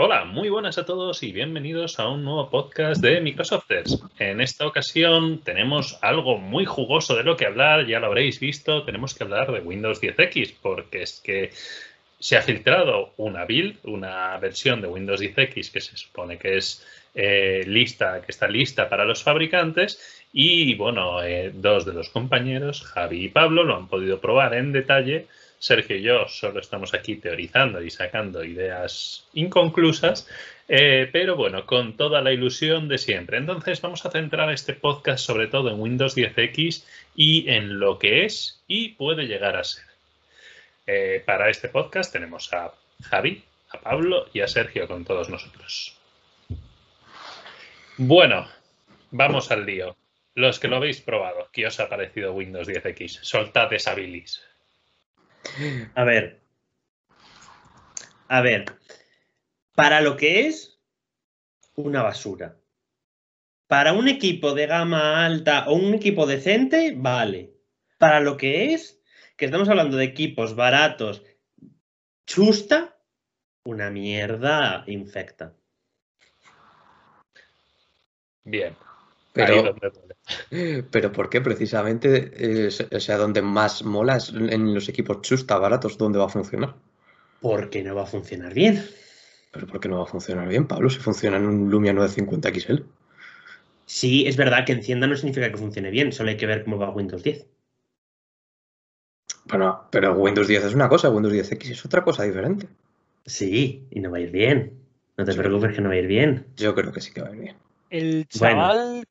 Hola, muy buenas a todos y bienvenidos a un nuevo podcast de Microsofters. En esta ocasión tenemos algo muy jugoso de lo que hablar, ya lo habréis visto, tenemos que hablar de Windows 10X porque es que se ha filtrado una build, una versión de Windows 10X que se supone que es eh, lista, que está lista para los fabricantes y bueno, eh, dos de los compañeros, Javi y Pablo, lo han podido probar en detalle Sergio y yo solo estamos aquí teorizando y sacando ideas inconclusas, eh, pero bueno, con toda la ilusión de siempre. Entonces vamos a centrar este podcast sobre todo en Windows 10X y en lo que es y puede llegar a ser. Eh, para este podcast tenemos a Javi, a Pablo y a Sergio con todos nosotros. Bueno, vamos al lío. Los que lo habéis probado, ¿qué os ha parecido Windows 10X? Soltad esa bilis. A ver. A ver. Para lo que es una basura. Para un equipo de gama alta o un equipo decente, vale. Para lo que es, que estamos hablando de equipos baratos, chusta, una mierda infecta. Bien. Pero, pero ¿por qué precisamente? Eh, o sea, donde más mola es en los equipos chusta baratos, ¿dónde va a funcionar? Porque no va a funcionar bien. ¿Pero por qué no va a funcionar bien, Pablo? Si funciona en un Lumia 950 XL. Sí, es verdad que encienda no significa que funcione bien, solo hay que ver cómo va Windows 10. Bueno, pero Windows 10 es una cosa, Windows 10X es otra cosa diferente. Sí, y no va a ir bien. No te preocupes que no va a ir bien. Yo creo que sí que va a ir bien. El chaval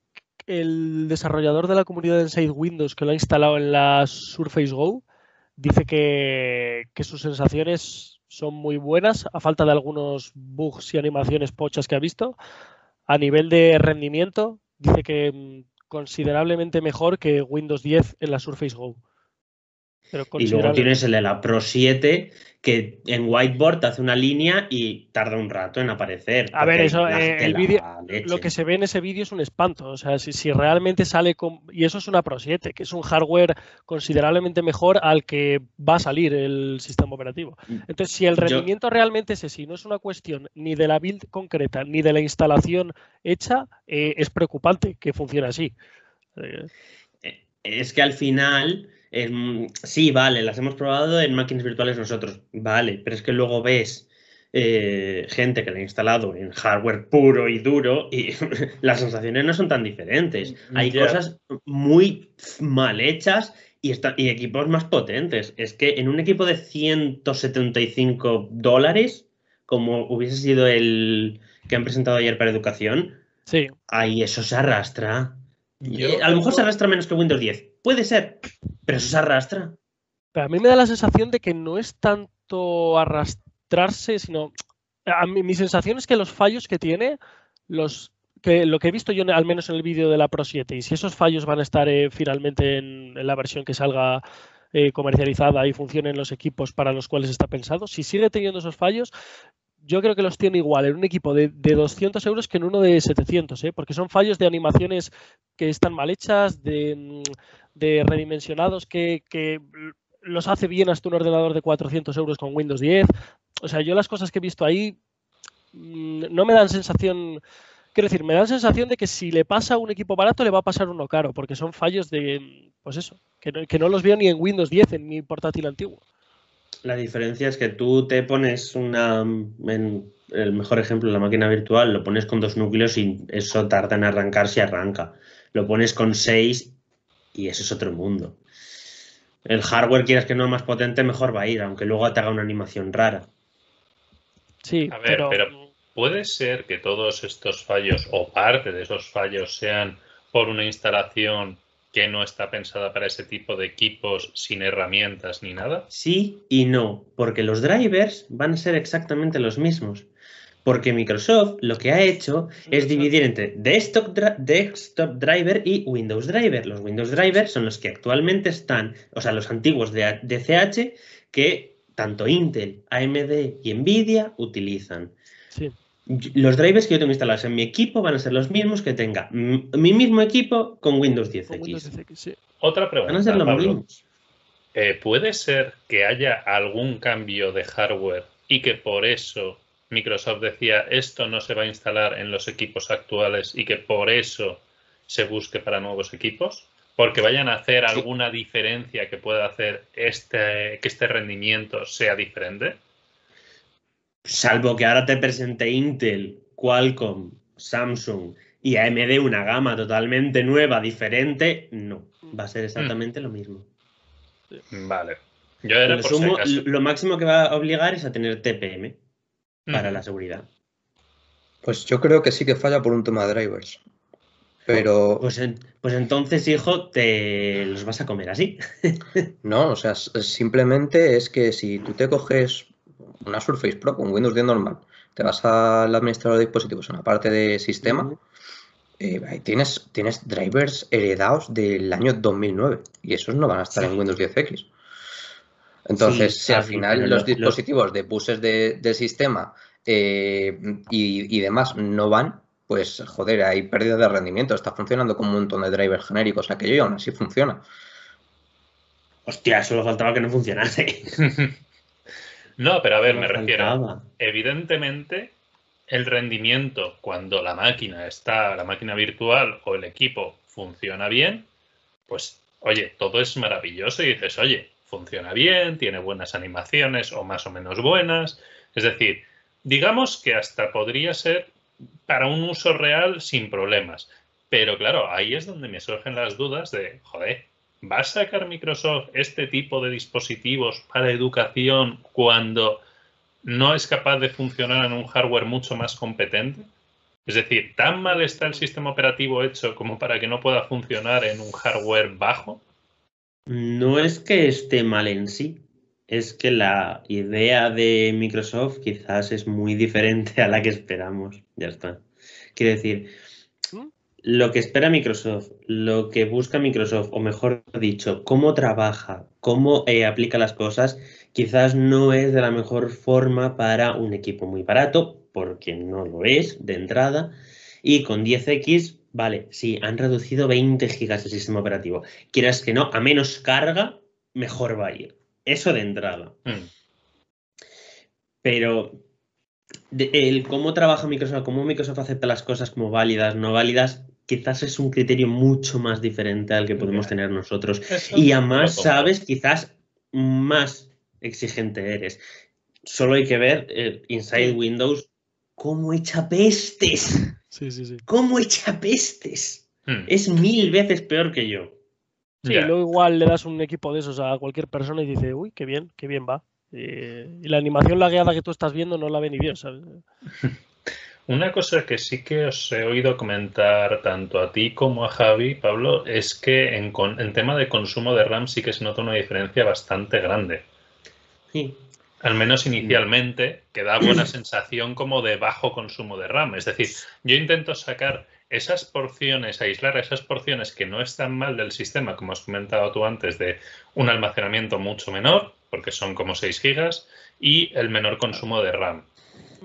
el desarrollador de la comunidad de Inside Windows que lo ha instalado en la Surface Go dice que, que, sus sensaciones son muy buenas, a falta de algunos bugs y animaciones pochas que ha visto. A nivel de rendimiento, dice que mm, considerablemente mejor que Windows 10 en la Surface Go. Y luego tienes el de la Pro 7, que en whiteboard hace una línea y tarda un rato en aparecer. A ver, eso, eh, el vídeo, lo que se ve en ese vídeo es un espanto. O sea, si, si, realmente sale con. Y eso es una Pro 7, que es un hardware considerablemente mejor al que va a salir el sistema operativo. Mm. Entonces, si el rendimiento realmente es así, no es una cuestión ni de la build concreta ni de la instalación hecha, eh, es preocupante que funcione así. Eh, es que al final sí, vale, las hemos probado en máquinas virtuales nosotros, vale, pero es que luego ves eh, gente que la ha instalado en hardware puro y duro y las sensaciones no son tan diferentes. Mm, Hay cosas muy mal hechas y, y equipos más potentes. Es que en un equipo de 175 dólares, como hubiese sido el que han presentado ayer para educación, sí. ahí eso se arrastra. Eh, a lo mejor se arrastra menos que Windows 10. Puede ser, pero eso se arrastra. Pero a mí me da la sensación de que no es tanto arrastrarse, sino. A mí, mi sensación es que los fallos que tiene, los que lo que he visto yo al menos en el vídeo de la Pro 7, y si esos fallos van a estar eh, finalmente en, la versión que salga eh, comercializada y funcionen los equipos para los cuales está pensado, si sigue teniendo esos fallos, yo creo que los tiene igual en un equipo de, 200 euros que en uno de 700, ¿eh? porque son fallos de animaciones que están mal hechas, de, mm, redimensionados que, los hace bien hasta un ordenador de 400 euros con Windows 10. O sea, yo las cosas que he visto ahí mm, no me dan sensación... Quiero decir, me dan sensación de que si le pasa a un equipo barato, le va a pasar uno caro, porque son fallos de, pues eso, que no, que no los veo ni en Windows 10, en mi portátil antiguo. La diferencia es que tú te pones una, en el mejor ejemplo, la máquina virtual, lo pones con dos núcleos y eso tarda en arrancar si arranca. Lo pones con seis y eso es otro mundo. El hardware, quieras que no es más potente, mejor va a ir, aunque luego te haga una animación rara. Sí, a ver, pero puede ser que todos estos fallos o parte de esos fallos sean por una instalación que no está pensada para ese tipo de equipos sin herramientas ni nada? Sí y no, porque los drivers van a ser exactamente los mismos. Porque Microsoft lo que ha hecho es dividir entre desktop, desktop driver y Windows driver. Los Windows drivers son los que actualmente están, o sea, los antiguos de DCH que tanto Intel, AMD y Nvidia utilizan. Sí los drivers que yo tengo instalados en mi equipo van a ser los mismos que tenga mi mismo equipo con Windows 10X. Otra pregunta. Eh, ¿Puede ser que haya algún cambio de hardware y que por eso Microsoft decía esto no se va a instalar en los equipos actuales y que por eso se busque para nuevos equipos? Porque vayan a hacer alguna diferencia que pueda hacer este, que este rendimiento sea diferente. Salvo que ahora te presente Intel, Qualcomm, Samsung y AMD una gama totalmente nueva, diferente, no. Va a ser exactamente lo mismo. Vale. Yo era Lo, por si sumo- acaso. lo máximo que va a obligar es a tener TPM para Ujú. la seguridad. Pues yo creo que sí que falla por un tema de drivers. Pero Pues, en- pues entonces, hijo, te los vas a comer así. no, o sea, simplemente es que si tú te coges una Surface Pro con Windows 10 normal, te vas al administrador de dispositivos en la parte de sistema, eh, ahí tienes, tienes drivers heredados del año 2009 y esos no van a estar Sí. en Windows 10X. Entonces, Sí, si al final los lo- dispositivos de buses de- del sistema eh, y, y demás no van, pues joder, hay pérdida de rendimiento. Está funcionando con un montón de drivers genéricos aquello y aún así funciona. Hostia, solo faltaba que no funcionase. no, pero a ver, me refiero. Evidentemente, el rendimiento cuando la máquina está, la máquina virtual o el equipo funciona bien, pues oye, todo es maravilloso y dices, oye, funciona bien, tiene buenas animaciones o más o menos buenas. Es decir, digamos que hasta podría ser para un uso real sin problemas. Pero claro, ahí es donde me surgen las dudas de, joder, ¿va a sacar Microsoft este tipo de dispositivos para educación cuando no es capaz de funcionar en un hardware mucho más competente? Es decir, ¿tan mal está el sistema operativo hecho como para que no pueda funcionar en un hardware bajo? No es que esté mal en sí, es que la idea de Microsoft quizás es muy diferente a la que esperamos. Ya está. Quiero decir. Lo que espera Microsoft, lo que busca Microsoft, o mejor dicho, cómo trabaja, cómo eh, aplica las cosas, quizás no es de la mejor forma para un equipo muy barato, porque no lo es de entrada. Y con 10X, vale, sí, han reducido 20 gigas el sistema operativo. Quieras que no, a menos carga, mejor va a ir. Eso de entrada. Hmm. Pero de- el cómo trabaja Microsoft, cómo Microsoft acepta las cosas como válidas, no válidas, quizás es un criterio mucho más diferente al que podemos tener nosotros. Eso Y además, sabes, quizás más exigente eres. Solo hay que ver eh, Inside Sí. Windows cómo echa pestes. Sí, sí, sí. ¿Cómo echa pestes? Hmm. Es mil veces peor que yo. Sí, Ya. luego igual le das un equipo de esos a cualquier persona y dice, uy, qué bien, qué bien va. Eh, y la animación lagueada que tú estás viendo no la ve ni Dios, ¿sabes? Una cosa que sí que os he oído comentar tanto a ti como a Javi, Pablo, es que en, con- en tema de consumo de RAM sí que se nota una diferencia bastante grande. Sí. Al menos inicialmente, que da buena sensación como de bajo consumo de RAM. Es decir, yo intento sacar esas porciones, aislar esas porciones que no están mal del sistema, como has comentado tú antes, de un almacenamiento mucho menor, porque son como 6 gigas, y el menor consumo de RAM.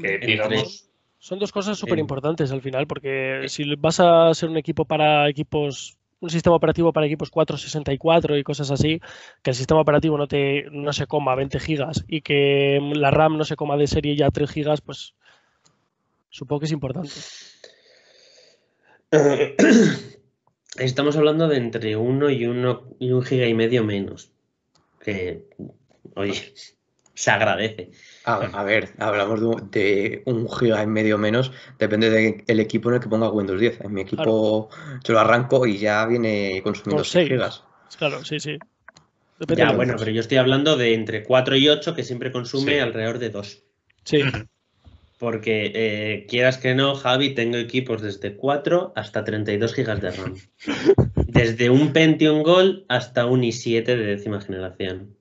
Que digamos, Son dos cosas súper importantes al final, porque si vas a ser un equipo para equipos, un sistema operativo para equipos 464 y cosas así, que el sistema operativo no te no se coma 20 gigas y que la RAM no se coma de serie ya 3 gigas, pues supongo que es importante. Estamos hablando de entre uno y uno y un giga y medio menos. Que, oye, se agradece. A, a ver, hablamos de un, de un giga y medio menos, depende del equipo en el que ponga Windows 10. En mi equipo yo lo arranco y ya viene consumiendo Con 6 seis. gigas. Claro, sí, sí. Depende Ya, de- bueno, pero yo estoy hablando de entre 4 y 8, que siempre consume Sí. alrededor de 2. Sí, Porque, eh, quieras que no, Javi, tengo equipos desde 4 hasta 32 gigas de RAM. Desde un Pentium Gold hasta un i7 de décima generación.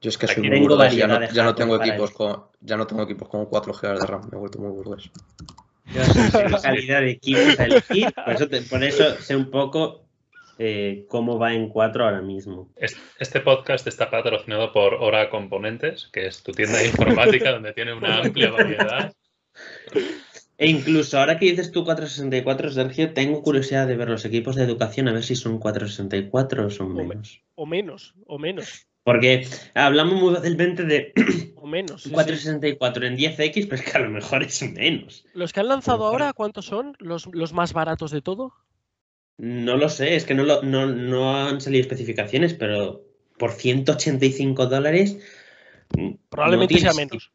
Yo es que soy muy burgués, ya no, ya no tengo equipos con, ya no tengo equipos con 4 gigas de RAM, me he vuelto muy burgués. Yo sé qué calidad de equipos a elegir, por eso, te- por eso sé un poco eh, cómo va en 4 ahora mismo. Es- Este podcast está patrocinado por Hora Componentes, que es tu tienda de informática donde tiene una amplia variedad. E incluso ahora que dices tú 464, Sergio, tengo curiosidad de ver los equipos de educación a ver si son 464 o son menos. o menos, o menos. Porque hablamos muy fácilmente de O menos. sí, sí. 464 en 10X, pero es que a lo mejor es menos. Los que han lanzado ahora, ¿cuántos son? ¿Los, los más baratos de todo? No lo sé, es que no, lo- no, no han salido especificaciones, pero por 185 dólares. mm, Probablemente no sea menos.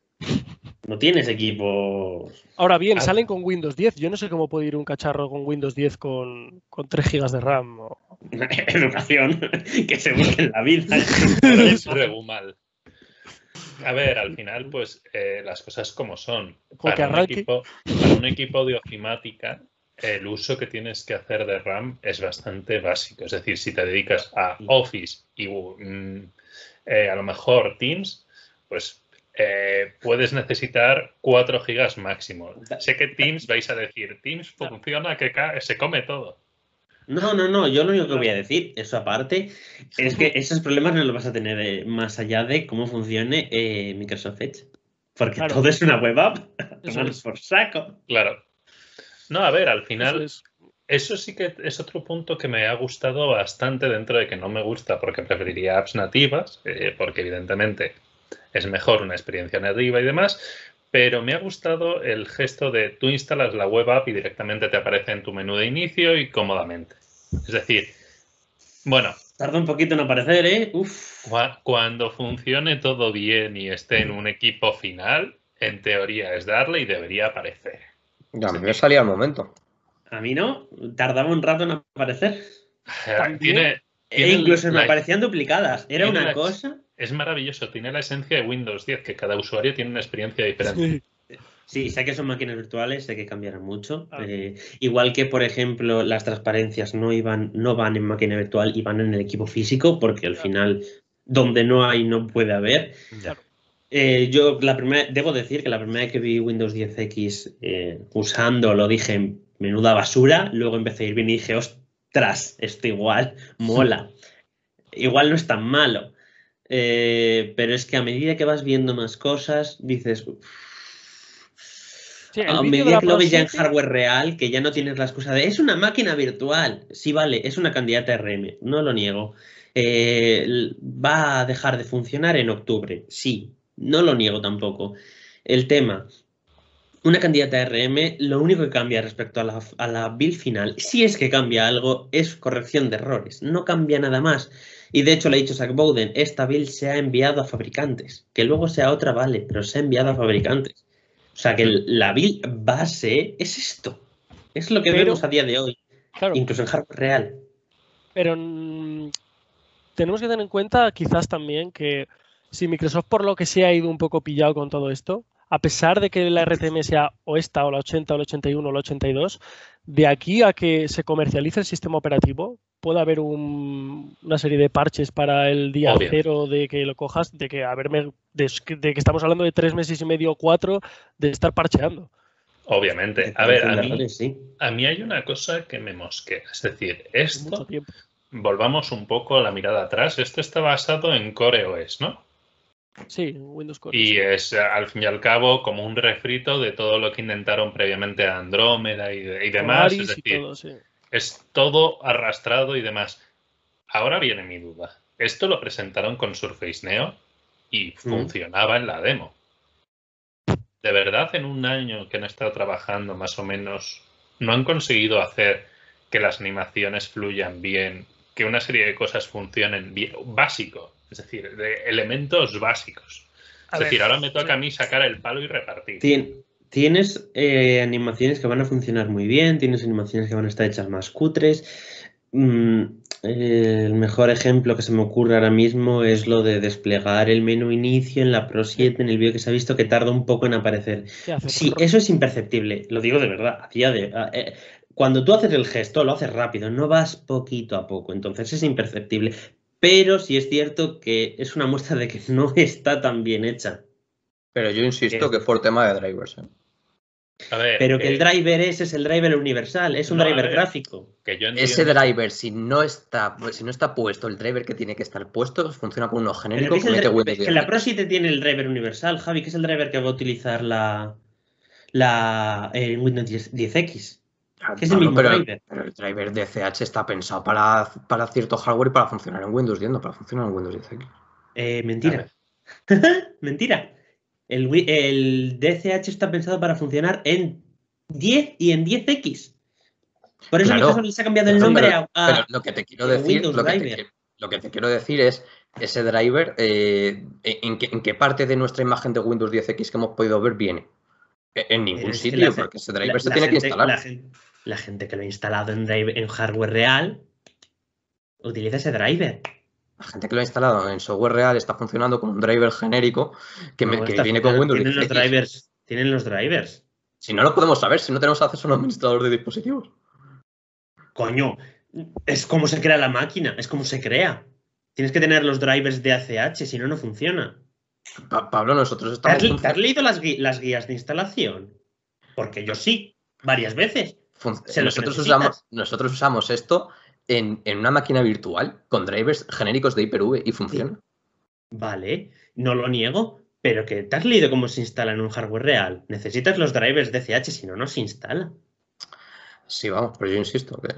No tienes equipos. Ahora bien, Ah. salen con Windows 10. Yo no sé cómo puede ir un cacharro con Windows 10 con, con 3 GB de RAM. o- Educación, que se busque en la vida. Mal. A ver, al final, pues eh, las cosas como son. Para un, equipo, para un equipo de ofimática, el uso que tienes que hacer de RAM es bastante básico. Es decir, si te dedicas a Office y mm, eh, a lo mejor Teams, pues eh, puedes necesitar 4 gigas máximo. Sé que Teams vais a decir, Teams funciona que se come todo. No, no, no, yo lo único que voy a decir, eso aparte, es que esos problemas no los vas a tener eh, más allá de cómo funcione eh, Microsoft Edge. Porque Claro. todo es una web app. Es. por saco. Claro. No, a ver, al Eso final es. Eso sí que es otro punto que me ha gustado bastante dentro de que no me gusta porque preferiría apps nativas, eh, porque evidentemente es mejor una experiencia nativa y demás, pero me ha gustado el gesto de tú instalas la web app y directamente te aparece en tu menú de inicio y cómodamente. Es decir, bueno, Tarda un poquito en aparecer, ¿eh? Uf. cua- cuando funcione todo bien y esté en un equipo final, en teoría es darle y debería aparecer. Ya, a mí me salía al momento. A mí no, tardaba un rato en aparecer. También. Tiene, E incluso me la- aparecían duplicadas. Era una la- cosa. es maravilloso, tiene la esencia de Windows 10, que cada usuario tiene una experiencia diferente. Sí. Sí, sé que son máquinas virtuales, sé que cambiarán mucho. Ah. Eh, igual que, por ejemplo, las transparencias no iban, no van en máquina virtual y van en el equipo físico, porque al Claro. final, donde no hay, no puede haber. Eh, yo la primera, debo decir que la primera vez que vi Windows 10X eh, usando lo dije menuda basura, luego empecé a ir bien y dije, ostras, esto igual mola. igual no es tan malo. Eh, pero es que a medida que vas viendo más cosas, dices, "Uf". Sí, a medida que lo ves ya en 7, hardware real, que ya no tienes la excusa de, es una máquina virtual. Sí, vale, es una candidata RM, no lo niego. Eh, va a dejar de funcionar en octubre, sí, no lo niego tampoco. El tema, una candidata RM, lo único que cambia respecto a la, a la build final, si es que cambia algo, es corrección de errores, no cambia nada más. Y de hecho le ha dicho Zach Bowden, esta build se ha enviado a fabricantes, que luego sea otra, vale, pero se ha enviado a fabricantes. O sea que la build base es esto, es lo que Pero- vemos a día de hoy, claro, incluso en hardware real. pero mm, tenemos que tener en cuenta quizás también que si Microsoft por lo que sea ha ido un poco pillado con todo esto, a pesar de que la RTM sea o esta o la 80 o la 81 o la 82, de aquí a que se comercialice el sistema operativo, puede haber un- una serie de parches para el día Obvio. cero de que lo cojas, de que, a verme, de, de que estamos hablando de tres meses y medio o cuatro de estar parcheando. Obviamente. A ver, a mí, a mí hay una cosa que me mosquea. Es decir, esto, volvamos un poco la mirada atrás, esto está basado en Core OS, ¿no? Sí, Windows Core. Y sí. es al fin y al cabo como un refrito de todo lo que intentaron previamente a Andrómeda y, de- y demás. Es y decir, todo, sí. Es todo arrastrado y demás. Ahora viene mi duda. Esto lo presentaron con Surface Neo y funcionaba en la demo. ¿De verdad en un año que han estado trabajando más o menos no han conseguido hacer que las animaciones fluyan bien, que una serie de cosas funcionen bien? Básico, es decir, de elementos básicos. A Es ver, decir, ahora me toca a mí sacar el palo y repartir. Tien- tienes eh, animaciones que van a funcionar muy bien, tienes animaciones que van a estar hechas más cutres. Mm, eh, el mejor ejemplo que se me ocurre ahora mismo es lo de desplegar el menú inicio en la Pro 7, en el vídeo que se ha visto que tarda un poco en aparecer. Sí, eso es imperceptible, lo digo de verdad, a día de... a- eh, cuando tú haces el gesto, lo haces rápido, no vas poquito a poco, entonces es imperceptible. Pero sí es cierto que es una muestra de que no está tan bien hecha. Pero yo insisto Es- que por tema de drivers. ¿eh? A ver, Pero que eh, el driver ese es el driver universal, es un No, driver ver. gráfico. que yo Ese driver, si no está, si no está puesto el driver que tiene que estar puesto, funciona con uno Pero genérico que es que el la 10. Pro 7 tiene el driver universal, Javi, que es el driver que va a utilizar la, Windows 10, 10X. que es el mismo pero, driver. pero el driver de CH está pensado para, para cierto hardware y para funcionar en Windows 10, no para funcionar en Windows 10X. Eh, mentira. mentira. El, DCH está pensado para funcionar en 10 y en 10X. Por eso Claro. Les ha cambiado el nombre pero, a, a- pero lo que te quiero decir, Windows lo que te, Driver. qui- lo que te quiero decir es ese driver, eh, ¿en, qué, en qué parte de nuestra imagen de Windows 10X que hemos podido ver viene? En en ningún Es sitio, porque ese driver la- se la tiene que instalar. La gente, la gente que lo ha instalado en, drive- en hardware real utiliza ese driver. La gente que lo ha instalado en software real está funcionando con un driver genérico que, me- que viene con Windows tienen los 10X. drivers. Tienen los drivers. Si no lo podemos saber, si no tenemos acceso a un administrador de dispositivos. Coño, es como se crea la máquina, es como se crea. Tienes que tener los drivers de ACH, si no, no funciona. Pa- Pablo, nosotros ¿Te has, estamos. te has leído las, gui- las guías de instalación? Porque yo sí, varias veces. fun- usamos, nosotros usamos esto en, en una máquina virtual con drivers genéricos de Hyper-V y funciona. Vale, no lo niego, pero que te has leído cómo se instala en un hardware real. Necesitas los drivers de ACH, si no, no se instala. Sí, vamos, pero yo insisto que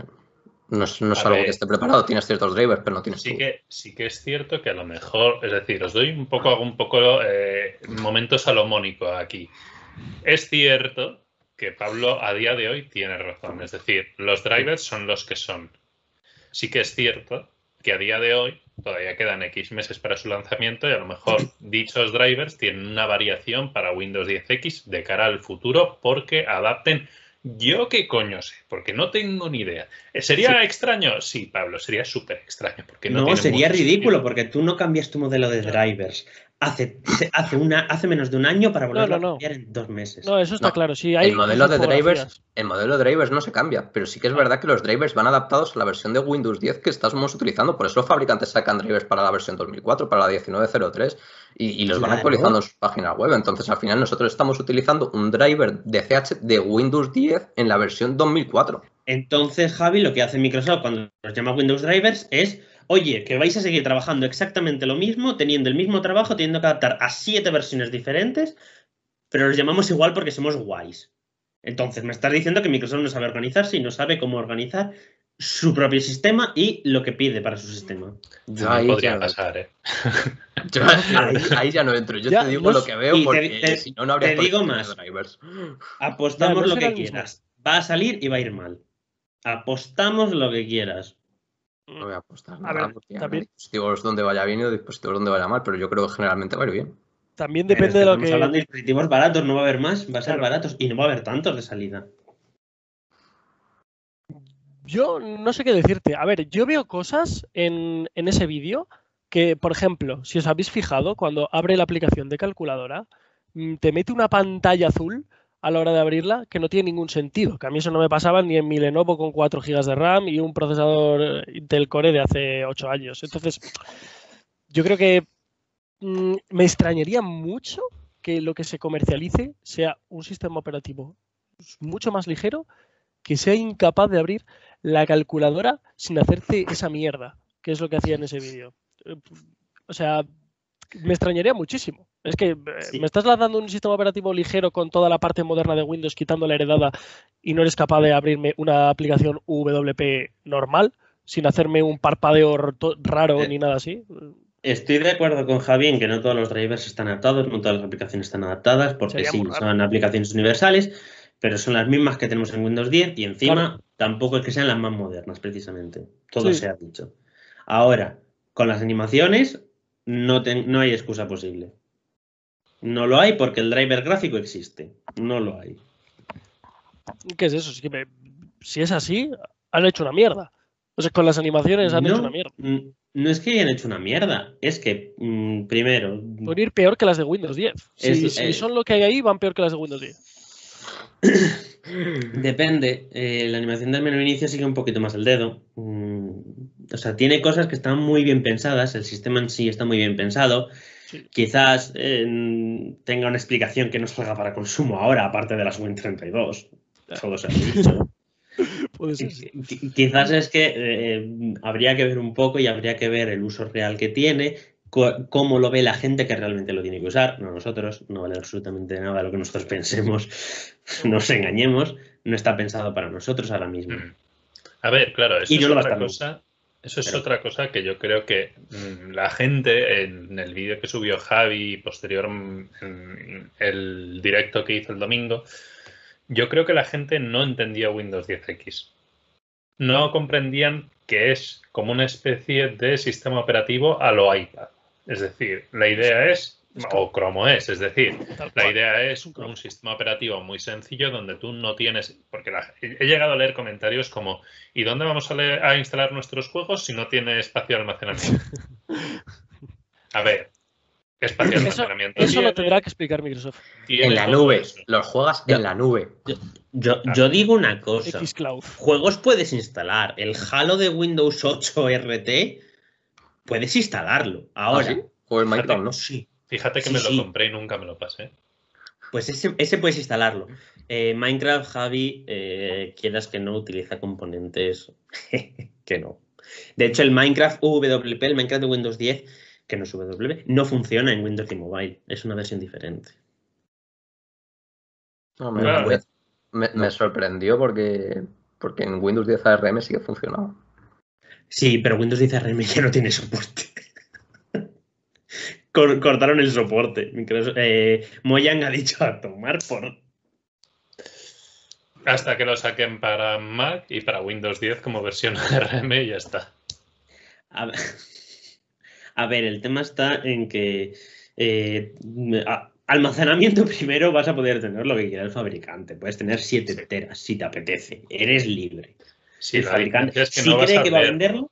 no es, no es algo ver. que esté preparado. Tienes ciertos drivers, pero no tienes Sí que, sí que es cierto que a lo mejor, es decir, os doy un poco, hago un poco eh, momento salomónico aquí. Es cierto que Pablo a día de hoy tiene razón, es decir, los drivers son los que son. Sí que es cierto que a día de hoy todavía quedan X meses para su lanzamiento y a lo mejor dichos drivers tienen una variación para Windows 10X de cara al futuro porque adapten. Yo qué coño sé, porque no tengo ni idea. Eh, ¿Sería extraño? Sí, Pablo, sería súper extraño. Porque no, sería ridículo, sentido. porque tú no cambias tu modelo de drivers. Hace, hace, una, hace menos de un año para volverlo no, no. a cambiar en dos meses. No, eso está No, claro. Sí, hay el modelo de drivers, el modelo de drivers no se cambia, pero sí que es verdad que los drivers van adaptados a la versión de Windows 10 que estamos utilizando. Por eso los fabricantes sacan drivers para la versión 2004, para la 1903 y, y los van actualizando en sus páginas web. Entonces, al final, nosotros estamos utilizando un driver de CH de Windows 10 en la versión 2004. Entonces, Javi, lo que hace Microsoft cuando nos llama Windows Drivers es, oye, que vais a seguir trabajando exactamente lo mismo, teniendo el mismo trabajo, teniendo que adaptar a siete versiones diferentes, pero los llamamos igual porque somos guays. Entonces, me estás diciendo que Microsoft no sabe organizarse y no sabe cómo organizar su propio sistema y lo que pide para su sistema. Yo ahí, podría ya, pasar, ¿eh? yo ahí- ahí ya no entro. Yo Ya, te digo lo que veo y te- porque te- si no, no habría te digo más. drivers. Apostamos Ya, no lo que quieras. Va a salir y va a ir mal. Apostamos lo que quieras. No voy a apostar A ver, porque hay también- dispositivos donde vaya bien y dispositivos donde vaya mal, pero yo creo que generalmente va a ir bien. También depende de lo estamos que. hablando de dispositivos baratos, no va a haber más, va a ser Claro. baratos y no va a haber tantos de salida. Yo no sé qué decirte. A ver, yo veo cosas en, en ese vídeo que, por ejemplo, si os habéis fijado, cuando abre la aplicación de calculadora, mm, te mete una pantalla azul a la hora de abrirla que no tiene ningún sentido. Que a mí eso no me pasaba ni en mi Lenovo con 4 GB de RAM y un procesador Intel Core de hace 8 años. Entonces, yo creo que mm, me extrañaría mucho que lo que se comercialice sea un sistema operativo mucho más ligero que sea incapaz de abrir la calculadora sin hacerte esa mierda, que es lo que hacía en ese vídeo. Eh, O sea, me extrañaría muchísimo. Es que eh, Sí. me estás lanzando un sistema operativo ligero con toda la parte moderna de Windows, quitando la heredada, y no eres capaz de abrirme una aplicación WP normal, sin hacerme un parpadeo raro Eh, ni nada así. Estoy de acuerdo con Javi en que no todos los drivers están adaptados, no todas las aplicaciones están adaptadas, porque Sería sí, son aplicaciones universales, pero son las mismas que tenemos en Windows 10 y encima tampoco es que sean las más modernas, precisamente. Todo Sí. se ha dicho. Ahora, con las animaciones no hay excusa posible. No lo hay porque el driver gráfico existe. No lo hay. ¿Qué es eso? Es que me- si es así, han hecho una mierda. O sea, con las animaciones han no, hecho una mierda. mm, no es que hayan hecho una mierda, es que mm, primero Pueden ir peor que las de Windows 10. Si, Es- si eh, son lo que hay ahí, van peor que las de Windows 10. Depende. eh, la animación del menú inicio sigue un poquito más el dedo. Mm, o sea, tiene cosas que están muy bien pensadas. El sistema en sí está muy bien pensado. Sí. Quizás eh, tenga una explicación que no salga para consumo ahora, aparte de las Win32. Todo se ha dicho. Puede ser. sí. Qui- Quizás es que eh, habría que ver un poco y habría que ver el uso real que tiene, cómo lo ve la gente que realmente lo tiene que usar, no nosotros, no vale absolutamente nada lo que nosotros pensemos, no nos engañemos, no está pensado para nosotros ahora mismo. Mm. A ver, claro, eso Y no es lo otra cosa. Eso es Pero- otra cosa que yo creo que mm, la gente en el vídeo que subió Javi y posterior mm, en el directo que hizo el domingo, yo creo que la gente no entendía Windows 10X. No comprendían que es como una especie de sistema operativo a lo iPad. Es decir, la idea Es o Chrome OS, es decir, la idea es un sistema operativo muy sencillo donde tú no tienes, porque la- he llegado a leer comentarios como ¿y dónde vamos a, leer- a instalar nuestros juegos si no tiene espacio de almacenamiento? A ver, espacio de almacenamiento. eso lo tiene- tendrá que explicar Microsoft. En la nube. eso. Los juegas en la nube. Yo, yo digo una cosa. Juegos puedes instalar. El Halo de Windows 8 RT puedes instalarlo. Ahora. ¿Ah, sí? O el Minecraft, ¿no? Sí. Fíjate que Sí, me lo sí. compré y nunca me lo pasé. Pues ese, ese puedes instalarlo. Eh, Minecraft, Javi, eh, quieras que no, utiliza componentes que no. De hecho, el Minecraft UWP, el Minecraft de Windows 10, que no es WP, no funciona en Windows y Mobile. Es una versión diferente. No, me, Claro. me- me- me sorprendió porque, porque en Windows 10 ARM sí que funcionaba. Sí, pero Windows 10 ARM ya no tiene soporte. Cor- cortaron el soporte. Microsoft- eh, Mojang ha dicho a tomar por. Hasta que lo saquen para Mac y para Windows 10 como versión ARM y ya está. A ver, a ver, el tema está en que eh, a- almacenamiento primero vas a poder tener lo que quiera el fabricante. Puedes tener 7 teras si te apetece. Eres libre. Sí, el fabricante, es que si no cree que va a venderlo,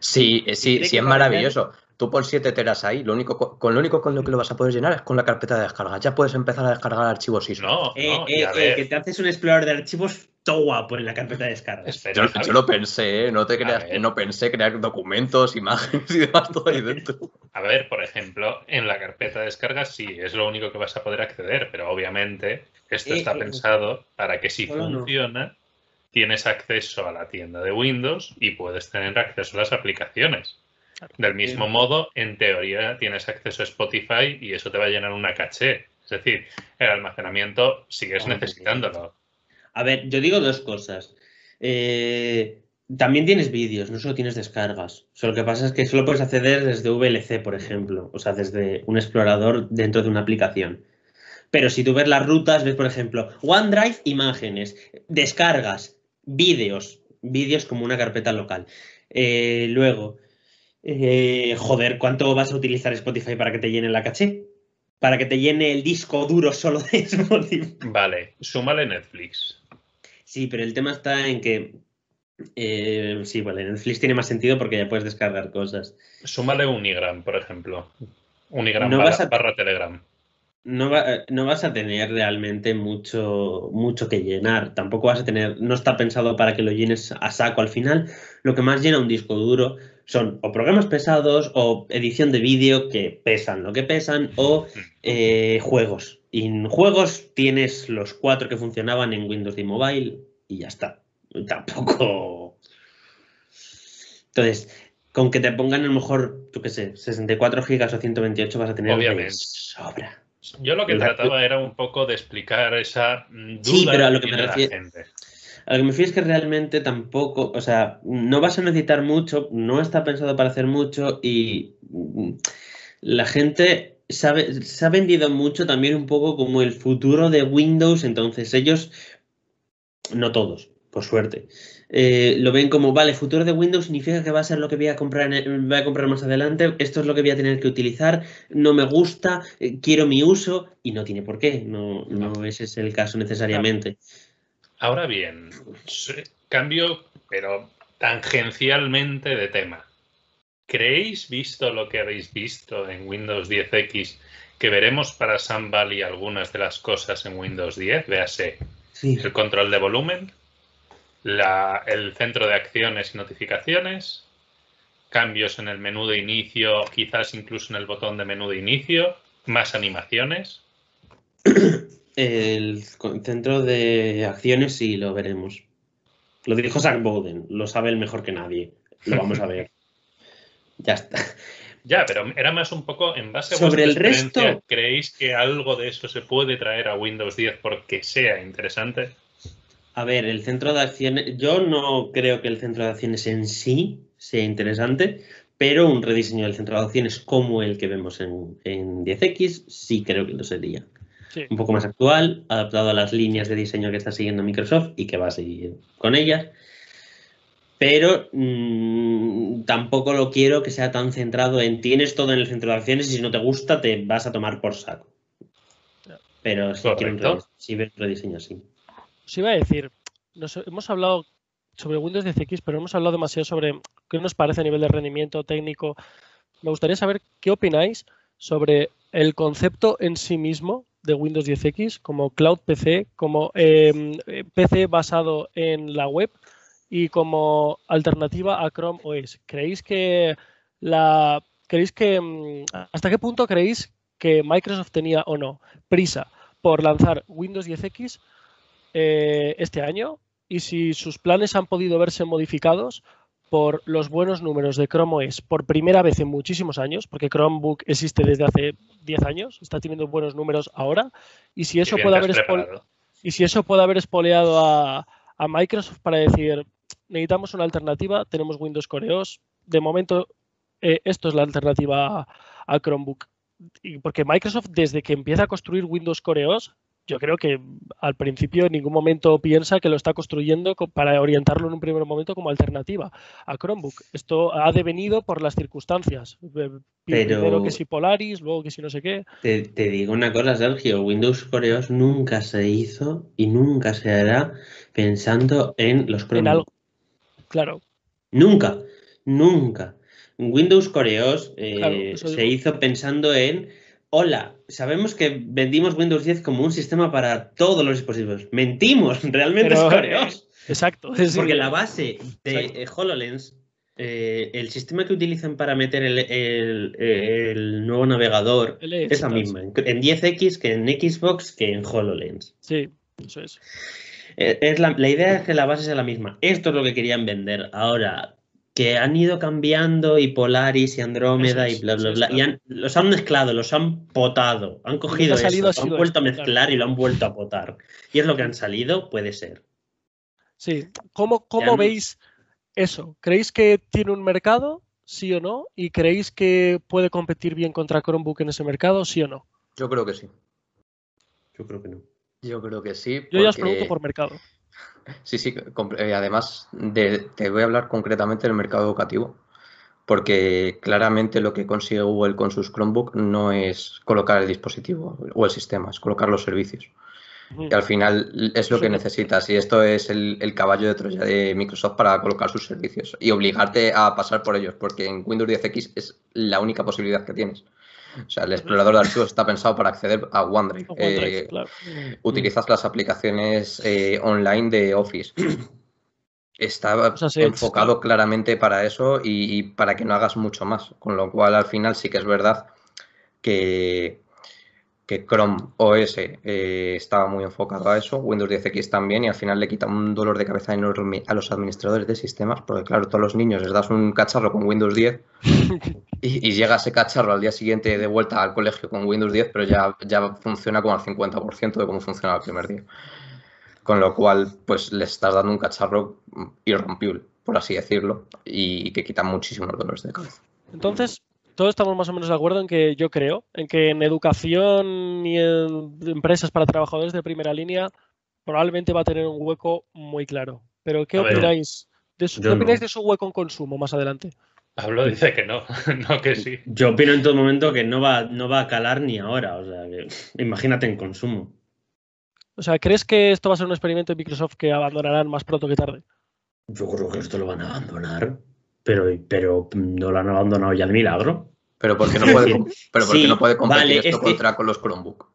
Sí, sí, sí es vender? Tú pon 7 teras ahí, lo único, co- con lo único con lo que lo vas a poder llenar es con la carpeta de descarga. Ya puedes empezar a descargar archivos ISO. No, eh, no, eh, eh, que te haces un explorador de archivos todo guapo en la carpeta de descarga. espera, Yo, lo pensé, ¿eh? no te creas, que no pensé crear documentos, imágenes y demás todo ahí dentro. A ver, por ejemplo, en la carpeta de descargas sí, es lo único que vas a poder acceder, pero obviamente esto Eh, está eh, pensado para que si no. funciona, tienes acceso a la tienda de Windows y puedes tener acceso a las aplicaciones. Del mismo modo, en teoría, tienes acceso a Spotify y eso te va a llenar una caché. Es decir, el almacenamiento sigues Ah, necesitándolo. A ver, yo digo dos cosas. Eh, también tienes vídeos, no solo tienes descargas. O sea, lo que pasa es que solo puedes acceder desde VLC, por ejemplo, o sea, desde un explorador dentro de una aplicación. Pero si tú ves las rutas, ves, por ejemplo, OneDrive, imágenes, descargas, vídeos, vídeos como una carpeta local. Eh, luego, eh, joder, ¿cuánto vas a utilizar Spotify para que te llene la caché? Para que te llene el disco duro solo de Spotify. Vale, súmale Netflix. Sí, pero el tema está en que. eh, sí, vale, Netflix tiene más sentido porque ya puedes descargar cosas. Súmale Unigram, por ejemplo. Unigram No barra, vas a- barra Telegram. No, va- eh, no vas a tener realmente mucho, mucho que llenar. Tampoco vas a tener. No está pensado para que lo llenes a saco al final. Lo que más llena un disco duro son o programas pesados o edición de vídeo que pesan lo que pesan o eh, juegos. Y en juegos tienes los cuatro que funcionaban en Windows y Mobile y ya está. Tampoco. Entonces, con que te pongan a lo mejor, tú qué sé, 64 gigas o 128 vas a tener de Obviamente. sobra. Yo lo que trataba era un poco de explicar esa mm, duda Sí, pero a lo que que me la refiero- gente. A lo que me refiero es que realmente tampoco, o sea, no vas a necesitar mucho, no está pensado para hacer mucho y mm, la gente sabe, se ha vendido mucho también un poco como el futuro de Windows, entonces ellos, no todos, por suerte, eh, lo ven como, vale, futuro de Windows significa que va a ser lo que voy a comprar, en voy a comprar más adelante, esto es lo que voy a tener que utilizar, no me gusta, eh, quiero mi uso y no tiene por qué, no, no ese es el caso necesariamente. Ahora bien, cambio, pero tangencialmente de tema. ¿Creéis, visto lo que habéis visto en Windows 10X, que veremos para Sun Valley algunas de las cosas en Windows 10? Véase Sí. el control de volumen, la- el centro de acciones y notificaciones, cambios en el menú de inicio, quizás incluso en el botón de menú de inicio, más animaciones. El centro de acciones sí lo veremos. Lo dijo Zach Bowden, lo sabe él mejor que nadie. Lo vamos a ver. ya está. Ya, pero era más un poco en base a Sobre el resto- ¿Creéis que algo de eso se puede traer a Windows 10 porque sea interesante? A ver, el centro de acciones. Yo no creo que el centro de acciones en sí sea interesante, pero un rediseño del centro de opciones como el que vemos en, en 10X sí creo que lo sería. Sí. Un poco más actual, adaptado a las líneas de diseño que está siguiendo Microsoft y que va a seguir con ellas. Pero mmm, tampoco lo quiero que sea tan centrado en tienes todo en el centro de acciones y si no te gusta te vas a tomar por saco. Pero sí quiero un rediseño, sí veo un rediseño así. Os iba a decir, nos, hemos hablado sobre Windows 10X, pero hemos hablado demasiado sobre qué nos parece a nivel de rendimiento técnico. Me gustaría saber qué opináis sobre el concepto en sí mismo de Windows 10X como Cloud PC, como eh, PC basado en la web y como alternativa a Chrome OS. ¿Creéis que la creéis que mm, hasta qué punto creéis que Microsoft tenía o no prisa por lanzar Windows 10X eh, este año y si sus planes han podido verse modificados por los buenos números de Chrome OS por primera vez en muchísimos años, porque Chromebook existe desde hace 10 años, está teniendo buenos números ahora, y si eso puede haber y si eso puede haber espoleado a, a, Microsoft para decir necesitamos una alternativa, tenemos Windows Core OS, de momento eh, esto es la alternativa a, a Chromebook. Y porque Microsoft desde que empieza a construir Windows Core OS yo creo que al principio en ningún momento piensa que lo está construyendo para orientarlo en un primer momento como alternativa a Chromebook. Esto ha devenido por las circunstancias. Pero, Primero que si Polaris, luego que si no sé qué. Te, te digo una cosa, Sergio, Windows Core OS nunca se hizo y nunca se hará pensando en los Chromebook. En algo. Claro. Nunca, nunca. Windows Core OS eh, claro, se digo. hizo pensando en Hola, sabemos que vendimos Windows 10 como un sistema para todos los dispositivos. Mentimos, realmente Pero, es coreos. Exacto. Porque la base de eh, HoloLens, eh, el sistema que utilizan para meter el, el, el nuevo navegador el es la misma. En 10X que en Xbox que en HoloLens. Sí, eso es. Eh, es la, la idea es que la base sea la misma. Esto es lo que querían vender. Ahora, que han ido cambiando y Polaris y Andrómeda es, y bla, bla, bla. Y han, los han mezclado, los han potado. Han cogido eso, lo han vuelto esto, a mezclar claro. y lo han vuelto a potar. Y es lo que han salido, puede ser. Sí. ¿Cómo, cómo han... veis eso? ¿Creéis que tiene un mercado, sí o no? ¿Y creéis que puede competir bien contra Chromebook en ese mercado, sí o no? Yo creo que sí. Yo creo que no. Yo creo que sí. Porque... Yo ya os pregunto por mercado. Sí, sí, eh, además de, te voy a hablar concretamente del mercado educativo, porque claramente lo que consigue Google con sus Chromebook no es colocar el dispositivo o el sistema, es colocar los servicios. Y al final es lo que necesitas y esto es el, el, caballo de Troya de Microsoft para colocar sus servicios y obligarte a pasar por ellos, porque en Windows 10X es la única posibilidad que tienes. O sea, el explorador de archivos está pensado para acceder a OneDrive. OneDrive eh, claro. Utilizas las aplicaciones eh, online de Office. Está o sea, sí, enfocado claramente para eso y, y, para que no hagas mucho más. Con lo cual, al final, sí que es verdad que, que Chrome OS eh, estaba muy enfocado a eso, Windows 10X también, y al final le quita un dolor de cabeza enorme a los administradores de sistemas, porque claro, todos los niños les das un cacharro con Windows 10 y, y, llega ese cacharro al día siguiente de vuelta al colegio con Windows 10, pero ya, ya funciona como al 50% de cómo funcionaba el primer día. Con lo cual, pues le estás dando un cacharro irrompible, por así decirlo, y, y que quita muchísimos dolores de cabeza. Entonces, todos estamos más o menos de acuerdo en que yo creo, en que en educación y en empresas para trabajadores de primera línea probablemente va a tener un hueco muy claro. Pero ¿qué a opináis? De su, ¿Qué opináis no. de su hueco en consumo más adelante? Pablo dice que no, no que sí. Yo opino en todo momento que no va, no va a calar ni ahora. O sea, que, imagínate en consumo. O sea, ¿crees que esto va a ser un experimento de Microsoft que abandonarán más pronto que tarde? Yo creo que esto lo van a abandonar pero, pero no lo han abandonado ya de milagro. Pero porque no puede, pero porque sí, no puede competir vale, esto es contra que, con los Chromebook.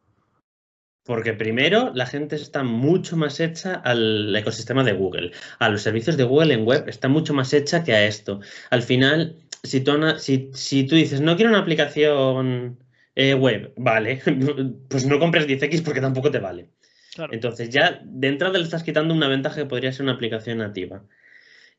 Porque primero la gente está mucho más hecha al ecosistema de Google. A los servicios de Google en web está mucho más hecha que a esto. Al final, si tú, si, si tú dices, no quiero una aplicación eh, web, vale, pues no compres 10X porque tampoco te vale. Claro. Entonces ya de entrada le estás quitando una ventaja que podría ser una aplicación nativa.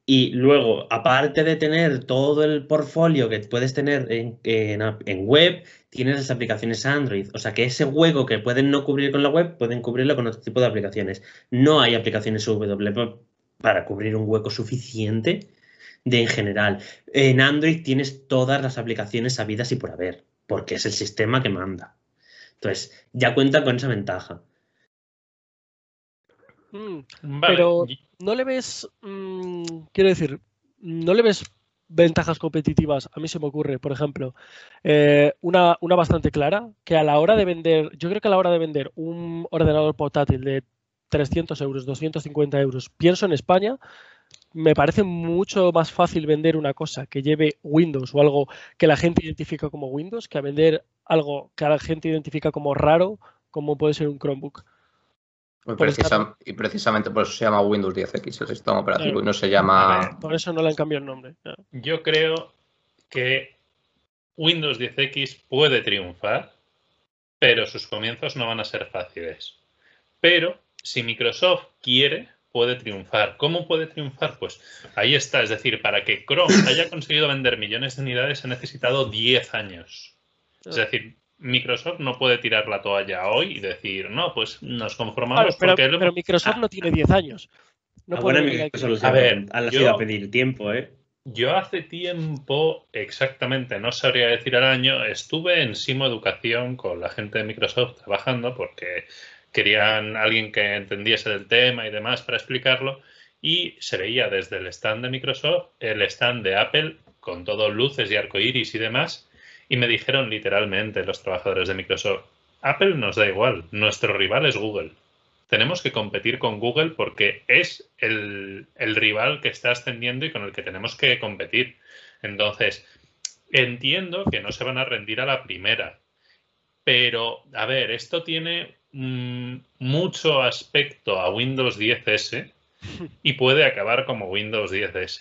Y luego, aparte de tener todo el portfolio que puedes tener en, en, en, web, tienes las aplicaciones Android. O sea que ese juego que pueden no cubrir con la web, pueden cubrirlo con otro tipo de aplicaciones. No hay aplicaciones W para cubrir un hueco suficiente de en general. En Android tienes todas las aplicaciones sabidas y por haber, porque es el sistema que manda. Entonces, ya cuenta con esa ventaja. Mm, pero no le ves, mm, quiero decir, no le ves ventajas competitivas, a mí se me ocurre, por ejemplo, eh, una, una, bastante clara, que a la hora de vender, yo creo que a la hora de vender un ordenador portátil de 300 euros, 250 euros, pienso en España, me parece mucho más fácil vender una cosa que lleve Windows o algo que la gente identifica como Windows que a vender algo que la gente identifica como raro, como puede ser un Chromebook. Y, precisamente por eso se llama Windows 10X el sistema operativo y no se llama. por eso no le han cambiado el nombre. Yo creo que Windows 10X puede triunfar, pero sus comienzos no van a ser fáciles. Pero si Microsoft quiere, puede triunfar. ¿Cómo puede triunfar? Pues ahí está. Es decir, para que Chrome haya conseguido vender millones de unidades ha necesitado 10 años. Es decir, Microsoft no puede tirar la toalla hoy y decir, no, pues nos conformamos pero, pero Microsoft no tiene 10 años. No ah, puede a ver, han yo, a pedir tiempo, ¿eh? Yo hace tiempo, exactamente, no sabría decir al año, estuve en Simo Educación con la gente de Microsoft trabajando porque querían alguien que entendiese del tema y demás para explicarlo y se veía desde el stand de Microsoft el stand de Apple con todo luces y arcoiris y demás y me dijeron literalmente los trabajadores de Microsoft, Apple nos da igual, nuestro rival es Google. Tenemos que competir con Google porque es el, el rival que está ascendiendo y con el que tenemos que competir. Entonces, entiendo que no se van a rendir a la primera. Pero, a ver, esto tiene mm, mucho aspecto a Windows 10S y puede acabar como Windows 10S.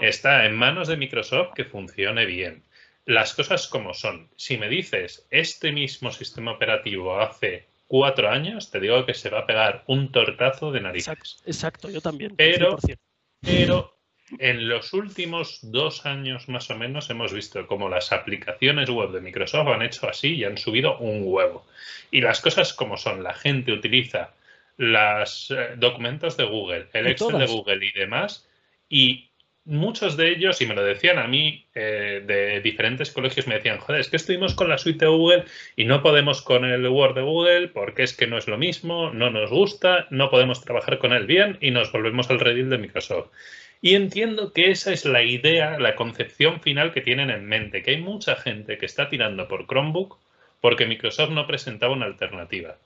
Mm. Está en manos de Microsoft que funcione bien las cosas como son. Si me dices este mismo sistema operativo hace cuatro años, te digo que se va a pegar un tortazo de narices. Exacto, yo también. Pero, pero en los últimos dos años más o menos hemos visto como las aplicaciones web de Microsoft han hecho así y han subido un huevo. Y las cosas como son, la gente utiliza los eh, documentos de Google, el Excel de Google y demás, y muchos de ellos, y me lo decían a mí eh, de diferentes colegios, me decían, joder, es que estuvimos con la suite de Google y no podemos con el Word de Google porque es que no es lo mismo, no nos gusta, no podemos trabajar con él bien y nos volvemos al redil de Microsoft. Y entiendo que esa es la idea, la concepción final que tienen en mente, que hay mucha gente que está tirando por Chromebook porque Microsoft no presentaba una alternativa.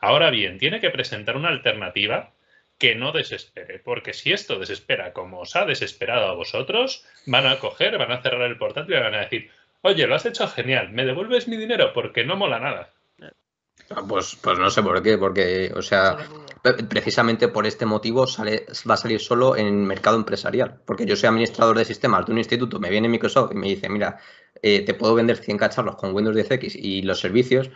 Ahora bien, tiene que presentar una alternativa que no desespere, porque si esto desespera como os ha desesperado a vosotros, van a coger, van a cerrar el portátil y van a decir, oye, lo has hecho genial, ¿me devuelves mi dinero? Porque no mola nada. Ah, pues, pues no sé por qué, porque, o sea, precisamente por este motivo sale, va a salir solo en mercado empresarial, porque yo soy administrador de sistemas de un instituto, me viene Microsoft y me dice, mira, eh, te puedo vender 100 cacharros con Windows 10X y los servicios,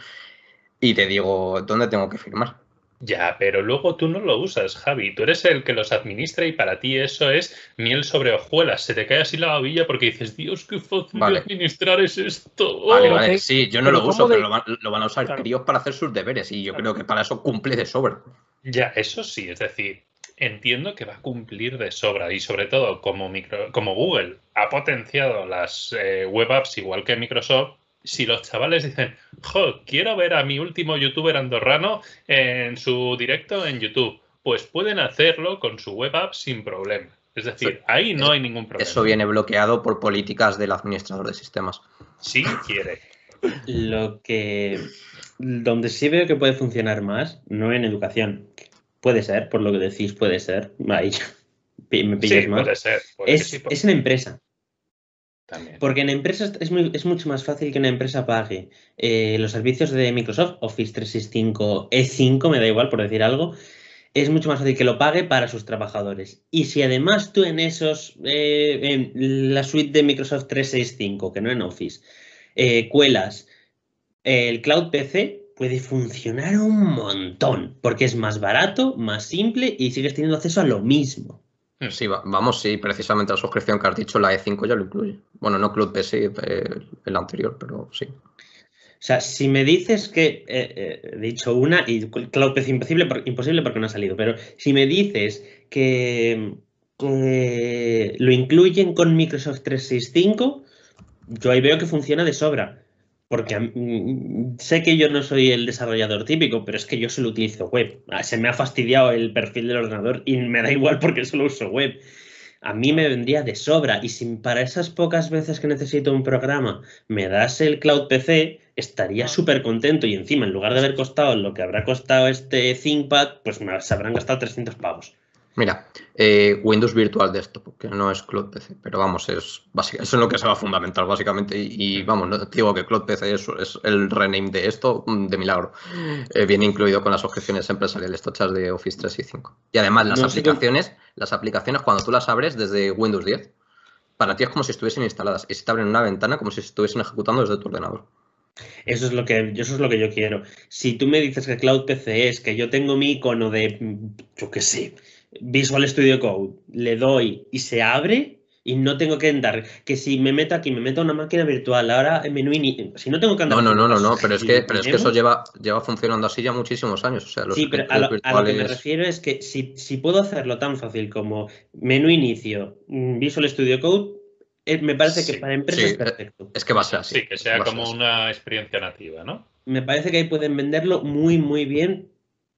y te digo, ¿dónde tengo que firmar? Ya, pero luego tú no lo usas, Javi. Tú eres el que los administra y para ti eso es miel sobre hojuelas. Se te cae así la babilla porque dices, Dios, qué fácil administrar es esto. Vale, vale, sí, yo no lo uso, pero lo van, a usar claro. para hacer sus deberes y yo creo que para eso cumple de sobra. Ya, eso sí, es decir, entiendo que va a cumplir de sobra y sobre todo como, micro, como Google ha potenciado las eh, web apps igual que Microsoft, si los chavales dicen, jo, quiero ver a mi último youtuber andorrano en su directo en YouTube, pues pueden hacerlo con su web app sin problema. Es decir, ahí no hay ningún problema. Eso viene bloqueado por políticas del administrador de sistemas. Sí quiere. Lo que. Donde sí veo que puede funcionar más, no en educación. Puede ser, por lo que decís, puede ser. Ahí me pillas más. Puede ser. es, es en empresa. Porque en empresas es, mucho más fácil que una empresa pague eh, los servicios de Microsoft, Office 365, E5, me da igual por decir algo, es mucho más fácil que lo pague para sus trabajadores. Y si además tú en esos, eh, en la suite de Microsoft 365, que no en Office, eh, cuelas el Cloud PC, puede funcionar un montón, porque es más barato, más simple y sigues teniendo acceso a lo mismo. Sí, vamos, sí, precisamente la suscripción que has dicho, la E5 ya lo incluye. Bueno, no Cloud PC, el anterior, pero sí. O sea, si me dices que, eh, eh, he dicho una y Cloud PC imposible, imposible porque no ha salido, pero si me dices que eh, lo incluyen con Microsoft 365, yo ahí veo que funciona de sobra. Porque sé que yo no soy el desarrollador típico, pero es que yo solo utilizo web. Ah, se me ha fastidiado el perfil del ordenador y me da igual porque solo uso web. A mí me vendría de sobra y si para esas pocas veces que necesito un programa me das el Cloud PC, estaría súper contento y encima en lugar de haber costado lo que habrá costado este ThinkPad, pues me se habrán gastado 300 pavos. Mira, eh, Windows Virtual Desktop, que no es Cloud PC, pero vamos, es eso es lo que se va a fundamental básicamente. Y, vamos, no te digo que Cloud PC es, es, el rename de esto, mm, de milagro. Eh, viene incluido con las objeciones empresariales tochas de Office 365. Y además, las aplicaciones, las aplicaciones cuando tú las abres desde Windows 10, para ti es como si estuviesen instaladas y se te abren una ventana como si estuviesen ejecutando desde tu ordenador. Eso es lo que eso es lo que yo quiero. Si tú me dices que Cloud PC es que yo tengo mi icono de yo qué sé, Visual Studio Code, le doy y se abre y no tengo que andar. Que si me meto aquí, me meto a una máquina virtual, ahora en menú si no tengo que andar. No, no, no, no, pero es que, pero es que eso lleva, lleva funcionando así ya muchísimos años. O sea, sí, pero a lo, que me refiero es que si, si puedo hacerlo tan fácil como menú inicio, mm, Visual Studio Code, eh, me parece que para empresas es perfecto. Es que va a ser así. Sí, que sea como una experiencia nativa, ¿no? Me parece que ahí pueden venderlo muy, muy bien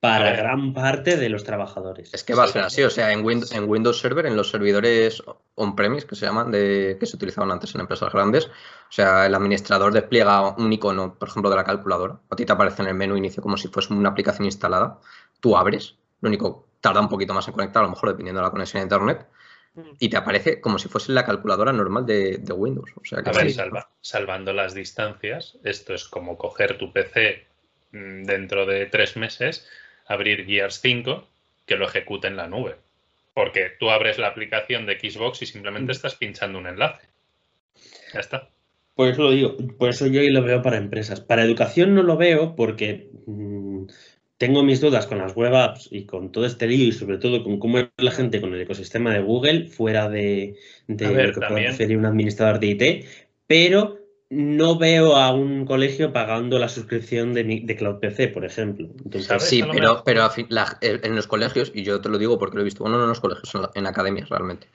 para gran parte de los trabajadores. Es que va a ser así, o sea, en Windows, en Windows Server, en los servidores on-premise que se llaman, de, que se utilizaban antes en empresas grandes, o sea, el administrador despliega un icono, por ejemplo, de la calculadora, a ti te aparece en el menú inicio como si fuese una aplicación instalada, tú abres, lo único, tarda un poquito más en conectar, a lo mejor dependiendo de la conexión a Internet, mm. y te aparece como si fuese la calculadora normal de, Windows. O sea, a ver, salvando las distancias, esto es como coger tu PC mm, dentro de tres meses abrir Gears 5 que lo ejecute en la nube. Porque tú abres la aplicación de Xbox y simplemente mm. estás pinchando un enlace. Ya está. Por eso lo digo, por eso yo lo veo para empresas. Para educación no lo veo porque mm, tengo mis dudas con las web apps y con todo este lío y sobre todo con cómo es la gente con el ecosistema de Google fuera de, de lo que puede hacer un administrador de IT, pero no veo a un colegio pagando la suscripción de, de Cloud PC, por ejemplo. sí, pero, pero en los colegios, y yo te lo digo porque lo he visto, bueno, no en los colegios, en, academias realmente,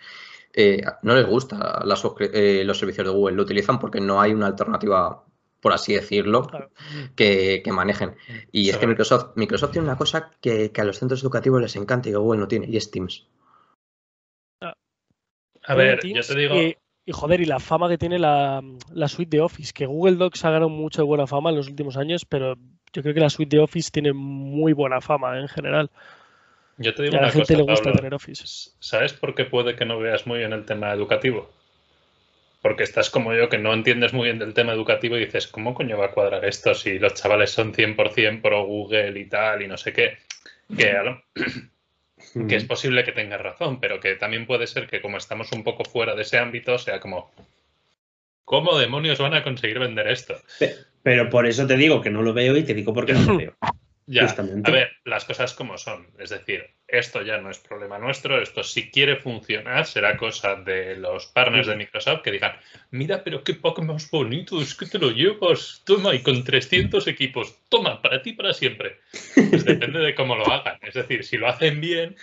eh, no les gusta eh, los servicios de Google, lo utilizan porque no hay una alternativa, por así decirlo, que, manejen. Y es que Microsoft, Microsoft tiene una cosa que, a los centros educativos les encanta y que Google no tiene, y es Teams. A ver, yo te digo... Y joder, y la fama que tiene la, suite de Office, que Google Docs ha ganado mucha buena fama en los últimos años, pero yo creo que la suite de Office tiene muy buena fama ¿eh? en general. Yo te digo a la gente le gusta tener Office. ¿Sabes por qué puede que no veas muy bien el tema educativo? Porque estás como yo, que no entiendes muy bien del tema educativo y dices, ¿cómo coño va a cuadrar esto si los chavales son 100% pro Google y tal y no sé qué? Que que es posible que tengas razón, pero que también puede ser que como estamos un poco fuera de ese ámbito, sea como, ¿cómo demonios van a conseguir vender esto? Pero por eso te digo que no lo veo y te digo por qué no lo veo. Ya, a ver, las cosas como son. Es decir, esto ya no es problema nuestro. Esto si quiere funcionar será cosa de los partners de Microsoft que digan, mira, pero qué poco más bonito, es que te lo llevas, toma, y con 300 equipos, toma, para ti para siempre. Pues depende de cómo lo hagan. Es decir, si lo hacen bien,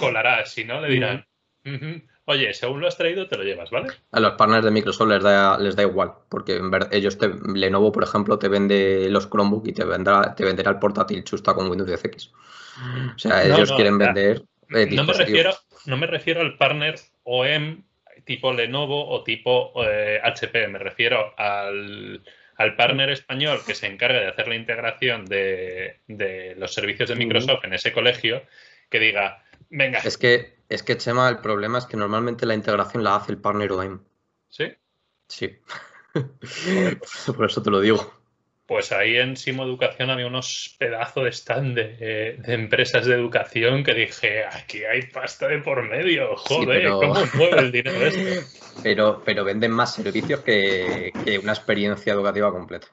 colará. Si no, le dirán, Oye, según lo has traído, te lo llevas, ¿vale? A los partners de Microsoft les da, les da igual, porque en ellos, te, Lenovo, por ejemplo, te vende los Chromebook y te, vendrá, te venderá el portátil chusta con Windows 10X. O sea, ellos quieren vender. Eh, no, me refiero, no me refiero al partner OEM tipo Lenovo o tipo HP, eh, me refiero al, partner español que se encarga de hacer la integración de, de los servicios de Microsoft en ese colegio, que diga, venga. Es que es que, Chema, el problema es que normalmente la integración la hace el partner OEM. ¿Sí? Sí. Por eso te lo digo. Pues ahí en Simo Educación había unos pedazos de stand de, empresas de educación que dije, aquí hay pasta de por medio, joder, ¿cómo mueve el dinero esto? Pero, pero venden más servicios que una experiencia educativa completa.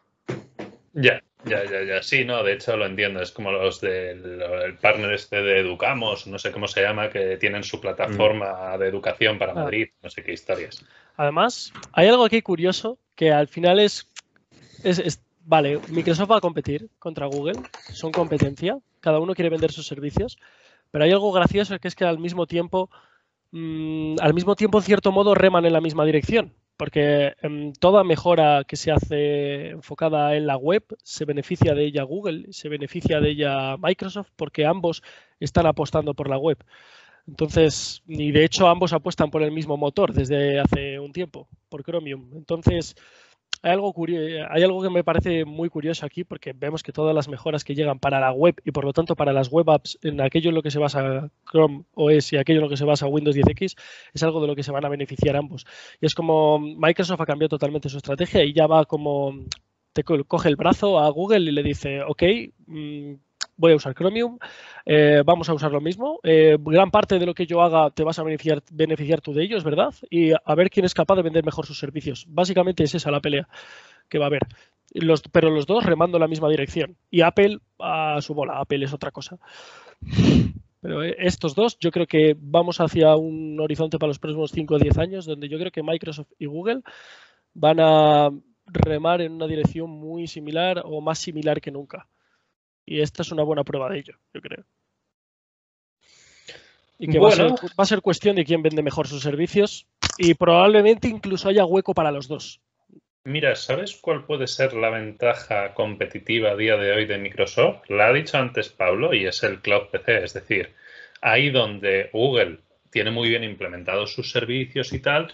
Ya, ya, ya, ya. Sí, no, de hecho lo entiendo. Es como los del partner este de Educamos, no sé cómo se llama, que tienen su plataforma mm. de educación para ah. Madrid, no sé qué historias. Además, hay algo aquí curioso que al final es, es, vale, Microsoft va a competir contra Google, son competencia, cada uno quiere vender sus servicios, pero hay algo gracioso que es que al mismo tiempo mm, al mismo tiempo, en cierto modo, reman en la misma dirección, porque em, toda mejora que se hace enfocada en la web se beneficia de ella Google, se beneficia de ella Microsoft, porque ambos están apostando por la web. Entonces, y de hecho ambos apuestan por el mismo motor desde hace un tiempo, por Chromium. Entonces, hay algo, hay algo que me parece muy curioso aquí porque vemos que todas las mejoras que llegan para la web y por lo tanto para las web apps en aquello en lo que se basa Chrome OS y aquello en lo que se basa Windows 10X es algo de lo que se van a beneficiar ambos. Y es como Microsoft ha cambiado totalmente su estrategia y ya va como te coge el brazo a Google y le dice, ok, mm, voy a usar Chromium, eh, vamos a usar lo mismo. Eh, gran parte de lo que yo haga te vas a beneficiar, beneficiar tú de ellos, ¿verdad? Y a ver quién es capaz de vender mejor sus servicios. Básicamente es esa la pelea que va a haber. Pero los dos remando en la misma dirección. Y Apple a su bola. Apple es otra cosa. Pero eh, estos dos, yo creo que vamos hacia un horizonte para los próximos 5 o 10 años, donde yo creo que Microsoft y Google van a remar en una dirección muy similar o más similar que nunca. Y esta es una buena prueba de ello, yo creo. Y que va, a ser, cuestión de quién vende mejor sus servicios y probablemente incluso haya hueco para los dos. Mira, ¿sabes cuál puede ser la ventaja competitiva a día de hoy de Microsoft? La ha dicho antes Pablo y es el Cloud PC, es decir, ahí donde Google tiene muy bien implementados sus servicios y tal,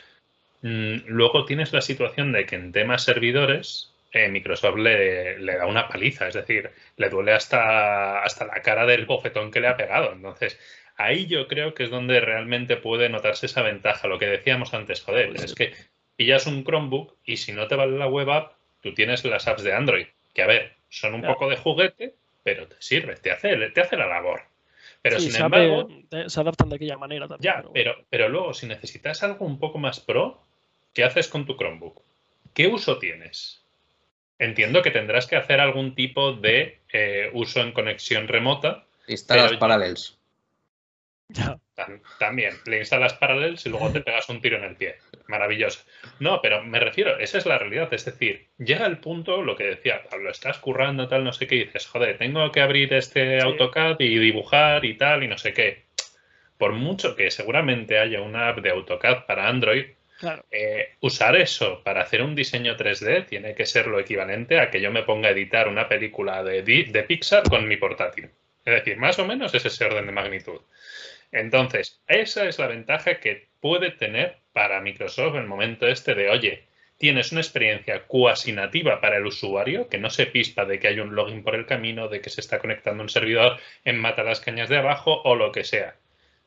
mm, luego tienes la situación de que en temas servidores Microsoft le, da una paliza, es decir, le duele hasta, hasta la cara del bofetón que le ha pegado. Entonces, ahí yo creo que es donde realmente puede notarse esa ventaja. Lo que decíamos antes, joder, pues es que pillas un Chromebook y si no te vale la web app, tú tienes las apps de Android, que a ver, son un poco de juguete, pero te sirve, te hace, te hace la labor. Pero sin embargo. Se adaptan de aquella manera también. Ya, pero, pero luego, si necesitas algo un poco más pro, ¿qué haces con tu Chromebook? ¿Qué uso tienes? Entiendo que tendrás que hacer algún tipo de eh, uso en conexión remota. Instalas Parallels. También, le instalas Parallels y luego te pegas un tiro en el pie. Maravilloso. No, pero me refiero, esa es la realidad. Es decir, llega el punto, lo que decía Pablo, estás currando tal, no sé qué, y dices, joder, tengo que abrir este AutoCAD y dibujar y tal, y no sé qué. Por mucho que seguramente haya una app de AutoCAD para Android, eh, usar eso para hacer un diseño 3D tiene que ser lo equivalente a que yo me ponga a editar una película de, Pixar con mi portátil. Es decir, más o menos es ese orden de magnitud. Entonces, esa es la ventaja que puede tener para Microsoft el momento este de, oye, tienes una experiencia cuasi nativa para el usuario, que no se pispa de que hay un login por el camino, de que se está conectando un servidor en mata las cañas de abajo o lo que sea.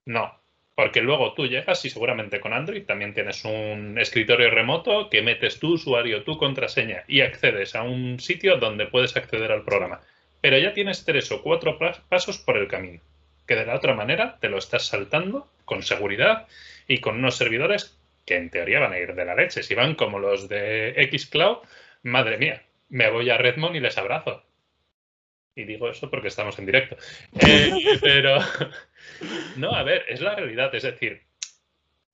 No, porque luego tú llegas y seguramente con Android también tienes un escritorio remoto que metes tu usuario, tu contraseña y accedes a un sitio donde puedes acceder al programa. Pero ya tienes tres o cuatro pasos por el camino, que de la otra manera te lo estás saltando con seguridad y con unos servidores que en teoría van a ir de la leche. Si van como los de Xcloud, madre mía, me voy a Redmond y les abrazo. Y digo eso porque estamos en directo. Eh, pero, no, a ver, es la realidad. Es decir,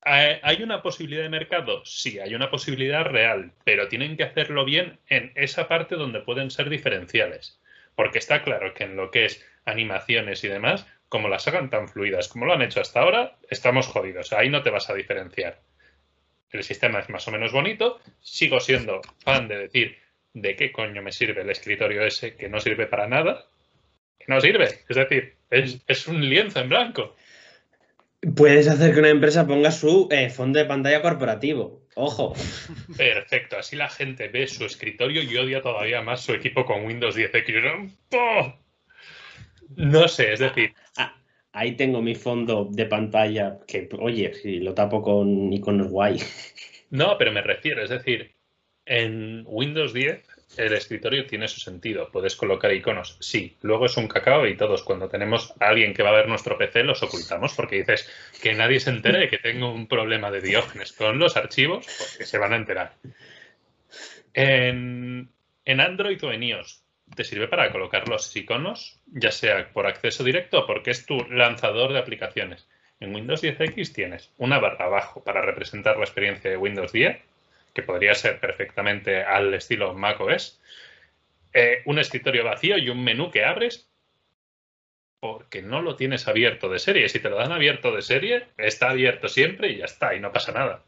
¿hay una posibilidad de mercado? Sí, hay una posibilidad real, pero tienen que hacerlo bien en esa parte donde pueden ser diferenciales. Porque está claro que en lo que es animaciones y demás, como las hagan tan fluidas como lo han hecho hasta ahora, estamos jodidos. Ahí no te vas a diferenciar. El sistema es más o menos bonito. Sigo siendo fan de decir, ¿de qué coño me sirve el escritorio ese que no sirve para nada? Que no sirve. Es decir, es, un lienzo en blanco. Puedes hacer que una empresa ponga su eh, fondo de pantalla corporativo. Ojo. Perfecto. Así la gente ve su escritorio y odia todavía más su equipo con Windows 10X. No sé, es decir. Ah, ahí tengo mi fondo de pantalla que, oye, si lo tapo con iconos guay. No, pero me refiero, es decir, en Windows 10 el escritorio tiene su sentido. Puedes colocar iconos. Sí, luego es un cacao y todos cuando tenemos a alguien que va a ver nuestro PC los ocultamos porque dices que nadie se entere que tengo un problema de diógenes con los archivos porque se van a enterar. En, en Android o en iOS te sirve para colocar los iconos, ya sea por acceso directo o porque es tu lanzador de aplicaciones. En Windows 10X tienes una barra abajo para representar la experiencia de Windows 10 que podría ser perfectamente al estilo macOS, eh, un escritorio vacío y un menú que abres porque no lo tienes abierto de serie. Si te lo dan abierto de serie, está abierto siempre y ya está, y no pasa nada.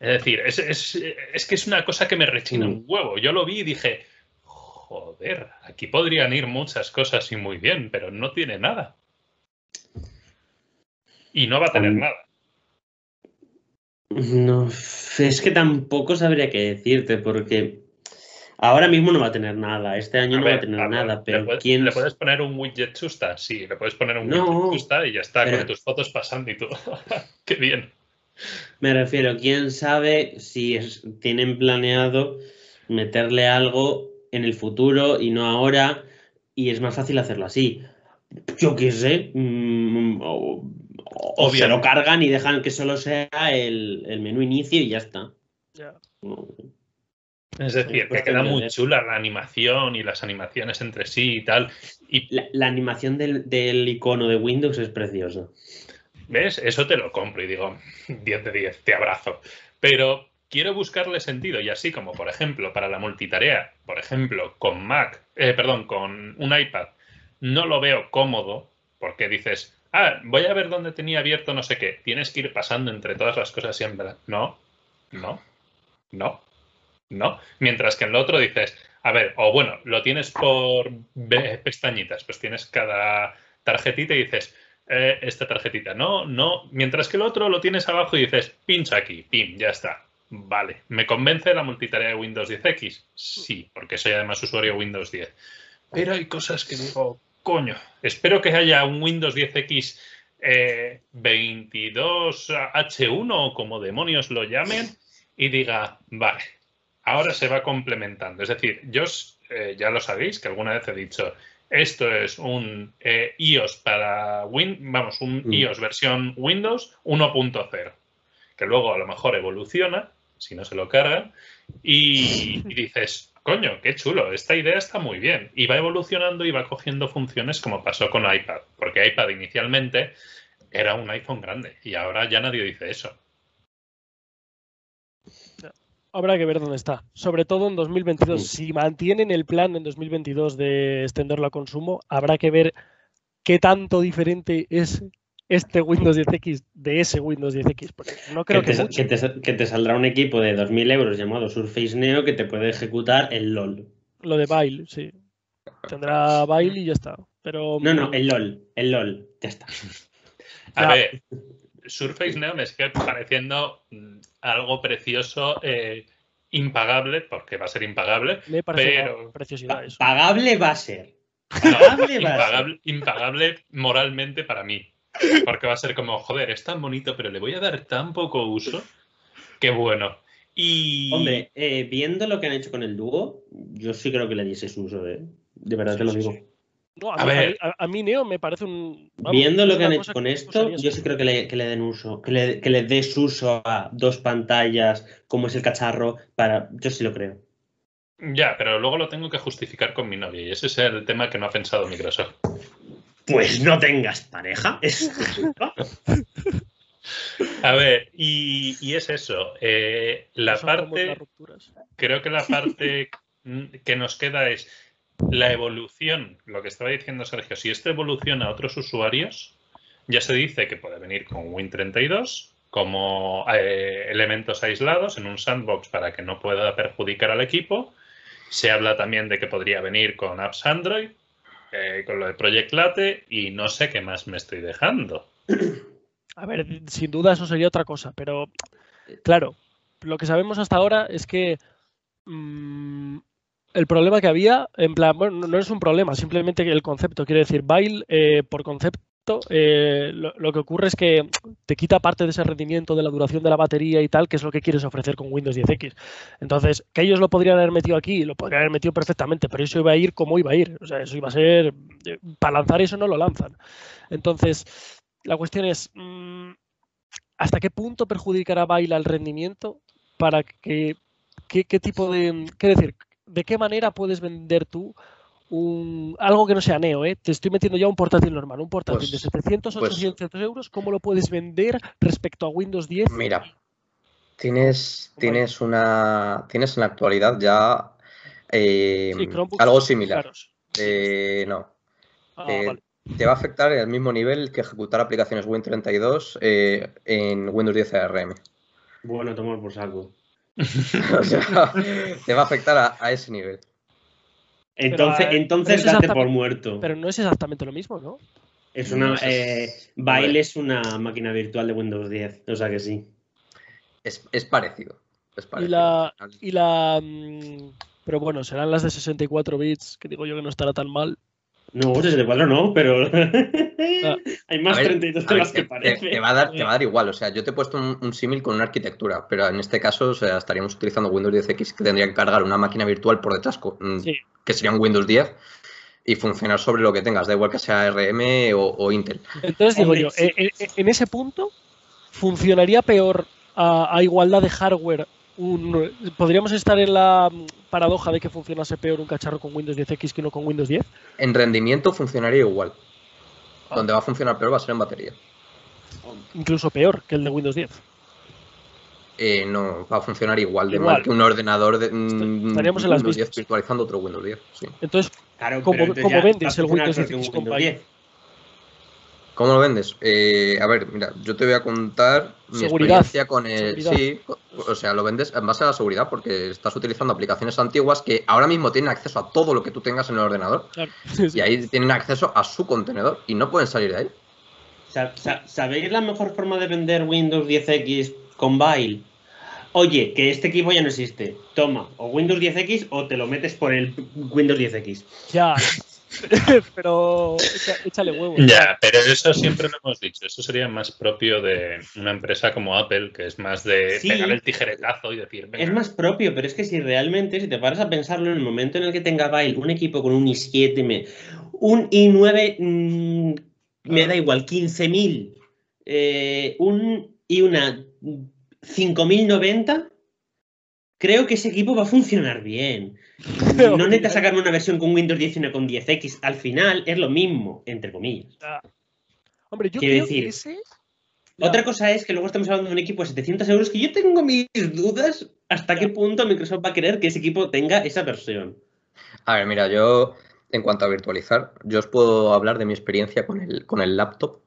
Es decir, es, que es una cosa que me rechina un huevo. Yo lo vi y dije, joder, aquí podrían ir muchas cosas y muy bien, pero no tiene nada. Y no va a tener nada. No, es que tampoco sabría qué decirte, porque ahora mismo no va a tener nada. Este año no va a tener nada, pero ¿le puedes, ¿Le puedes poner un widget chusta? Sí, le puedes poner un widget chusta y ya está, con tus fotos pasando y todo. qué bien. Me refiero, quién sabe si tienen planeado meterle algo en el futuro y no ahora, y es más fácil hacerlo así. Yo qué sé, mm, o, se lo cargan y dejan que solo sea el, menú inicio y ya está. Es decir, que queda muy chula la animación y las animaciones entre sí y tal. Y... La, animación del, del, icono de Windows es preciosa. ¿Ves? Eso te lo compro y digo, 10 de 10, te abrazo. Pero quiero buscarle sentido y así como, por ejemplo, para la multitarea, por ejemplo, con Mac, eh, perdón, con un iPad, no lo veo cómodo porque dices, ah, voy a ver dónde tenía abierto no sé qué. Tienes que ir pasando entre todas las cosas siempre. No, no, no, no. Mientras que en lo otro dices, a ver, o bueno, lo tienes por pestañitas, pues tienes cada tarjetita y dices, eh, esta tarjetita. No, no. Mientras que el otro lo tienes abajo y dices, pincha aquí, pim, ya está. Vale. ¿Me convence la multitarea de Windows 10X? Sí, porque soy además usuario Windows 10. Pero hay cosas que digo, coño, espero que haya un Windows 10X 22H1 eh, o como demonios lo llamen y diga, vale, ahora se va complementando. Es decir, yo eh, ya lo sabéis que alguna vez he dicho, esto es un eh, iOS para Win, vamos, un mm. iOS versión Windows 1.0, que luego a lo mejor evoluciona, si no se lo cargan, y, dices, coño, qué chulo, esta idea está muy bien. Y va evolucionando y va cogiendo funciones como pasó con iPad, porque iPad inicialmente era un iPhone grande y ahora ya nadie dice eso habrá que ver dónde está. Sobre todo en 2022. Si mantienen el plan en 2022 de extenderlo a consumo, habrá que ver qué tanto diferente es este Windows 10X de ese Windows 10X. no creo que, te, saldrá un equipo de 2.000 euros llamado Surface Neo que te puede ejecutar el LOL. Lo de Bail, sí. Tendrá Bail y ya está. Pero... No, no, el LOL. El LOL. Ya está. A ver, Surface Neo me sigue pareciendo mm, algo precioso, eh, impagable, porque va a ser impagable. pero preciosidad eso. Pagable va a ser. impagable, moralmente para mí. Porque va a ser como, joder, es tan bonito, pero le voy a dar tan poco uso. Qué bueno. Y... Hombre, eh, viendo lo que han hecho con el dúo, yo sí creo que le diese su uso, de, de verdad te lo digo a, mí, Neo me parece un. Viendo lo que han hecho con esto, yo sí creo que le, den uso, que le, que le, des uso a dos pantallas, como es el cacharro, para. Yo sí lo creo. Ya, pero luego lo tengo que justificar con mi novia y ese es el tema que no ha pensado Microsoft. Pues no tengas pareja. a ver, y, es eso. Eh, la parte. Creo que la parte que nos queda es la evolución, lo que estaba diciendo Sergio, si esto evoluciona a otros usuarios, ya se dice que puede venir con Win32 como eh, elementos aislados en un sandbox para que no pueda perjudicar al equipo. Se habla también de que podría venir con apps Android, con lo de Project Late y no sé qué más me estoy dejando. A ver, sin duda eso sería otra cosa, pero claro, lo que sabemos hasta ahora es que mm, el problema que había, en plan, bueno, no es un problema, simplemente el concepto, quiere decir, Bail eh, por concepto, eh, lo, que ocurre es que te quita parte de ese rendimiento de la duración de la batería y tal, que es lo que quieres ofrecer con Windows 10X. Entonces, que ellos lo podrían haber metido aquí, lo podrían haber metido perfectamente, pero eso iba a ir como iba a ir. O sea, eso iba a ser, eh, para lanzar eso no lo lanzan. Entonces, la cuestión es, mm, ¿hasta qué punto perjudicará Bail al rendimiento para que ¿Qué, ¿qué, tipo de. ¿Qué decir? ¿de qué manera puedes vender tú un, algo que no sea Neo? ¿eh? Te estoy metiendo ya un portátil normal, un portátil de 700, pues 800 pues euros, ¿cómo lo puedes vender respecto a Windows 10? Mira, tienes, tienes una tienes en la actualidad ya eh, algo similar. Eh, no. Ah, eh, te va a afectar al mismo nivel que ejecutar aplicaciones Win32 eh, en Windows 10 ARM. Bueno, tomar por saco. o sea, te va a afectar a, ese nivel. Entonces, entonces date por muerto. Pero no es exactamente lo mismo, ¿no? Es una. Eh, es una máquina virtual de Windows 10, o sea que sí. Es, parecido. Y la. Y la mm, pero bueno, serán las de 64 bits, que digo yo que no estará tan mal. No, 64 no, pero ah. hay más 32 de las que parece. Te, va a dar, te, va a dar, igual, o sea, yo te he puesto un, símil con una arquitectura, pero en este caso o sea, estaríamos utilizando Windows 10X que tendría que cargar una máquina virtual por detrás, mm, que sería un Windows 10, y funcionar sobre lo que tengas, da igual que sea ARM o, Intel. Entonces digo yo, eh, eh, en ese punto, ¿funcionaría peor a, igualdad de hardware podríamos estar en la paradoja de que funcionase peor un cacharro con Windows 10X que uno con Windows 10? En rendimiento funcionaría igual. Ah. Donde va a funcionar peor va a ser en batería. Incluso peor que el de Windows 10. Eh, no, va a funcionar igual de mal que un ordenador de mm, Estaríamos en las Windows 10 virtualizando otro Windows 10. Entonces, ¿cómo, vendes el Windows 10X con 10? ¿Cómo lo vendes? Eh, a ver, mira, yo te voy a contar mi experiencia con el. Sí, o sea, lo vendes en base a la seguridad porque estás utilizando aplicaciones antiguas que ahora mismo tienen acceso a todo lo que tú tengas en el ordenador. Y ahí tienen acceso a su contenedor y no pueden salir de ahí. ¿Sabéis la mejor forma de vender Windows 10X con Bail? Oye, que este equipo ya no existe. Toma, o Windows 10X o te lo metes por el Windows 10X. Ya, pero échale huevos. Ya, pero eso siempre lo hemos dicho. Eso sería más propio de una empresa como Apple, que es más de pegar el tijeretazo y decir. Es más propio, pero es que si realmente, si te paras a pensarlo, en el momento en el que tenga Bail un equipo con un i7, un i9, mm, me da igual, 15.000, eh, un y una 5090, creo que ese equipo va a funcionar bien. No necesitas sacarme una versión con Windows 19 con 10X. Al final es lo mismo, entre comillas. Hombre, yo Quiero decir, Otra cosa es que luego estamos hablando de un equipo de 700 euros que yo tengo mis dudas hasta qué punto Microsoft va a querer que ese equipo tenga esa versión. A ver, mira, yo en cuanto a virtualizar, yo os puedo hablar de mi experiencia con el, con el laptop,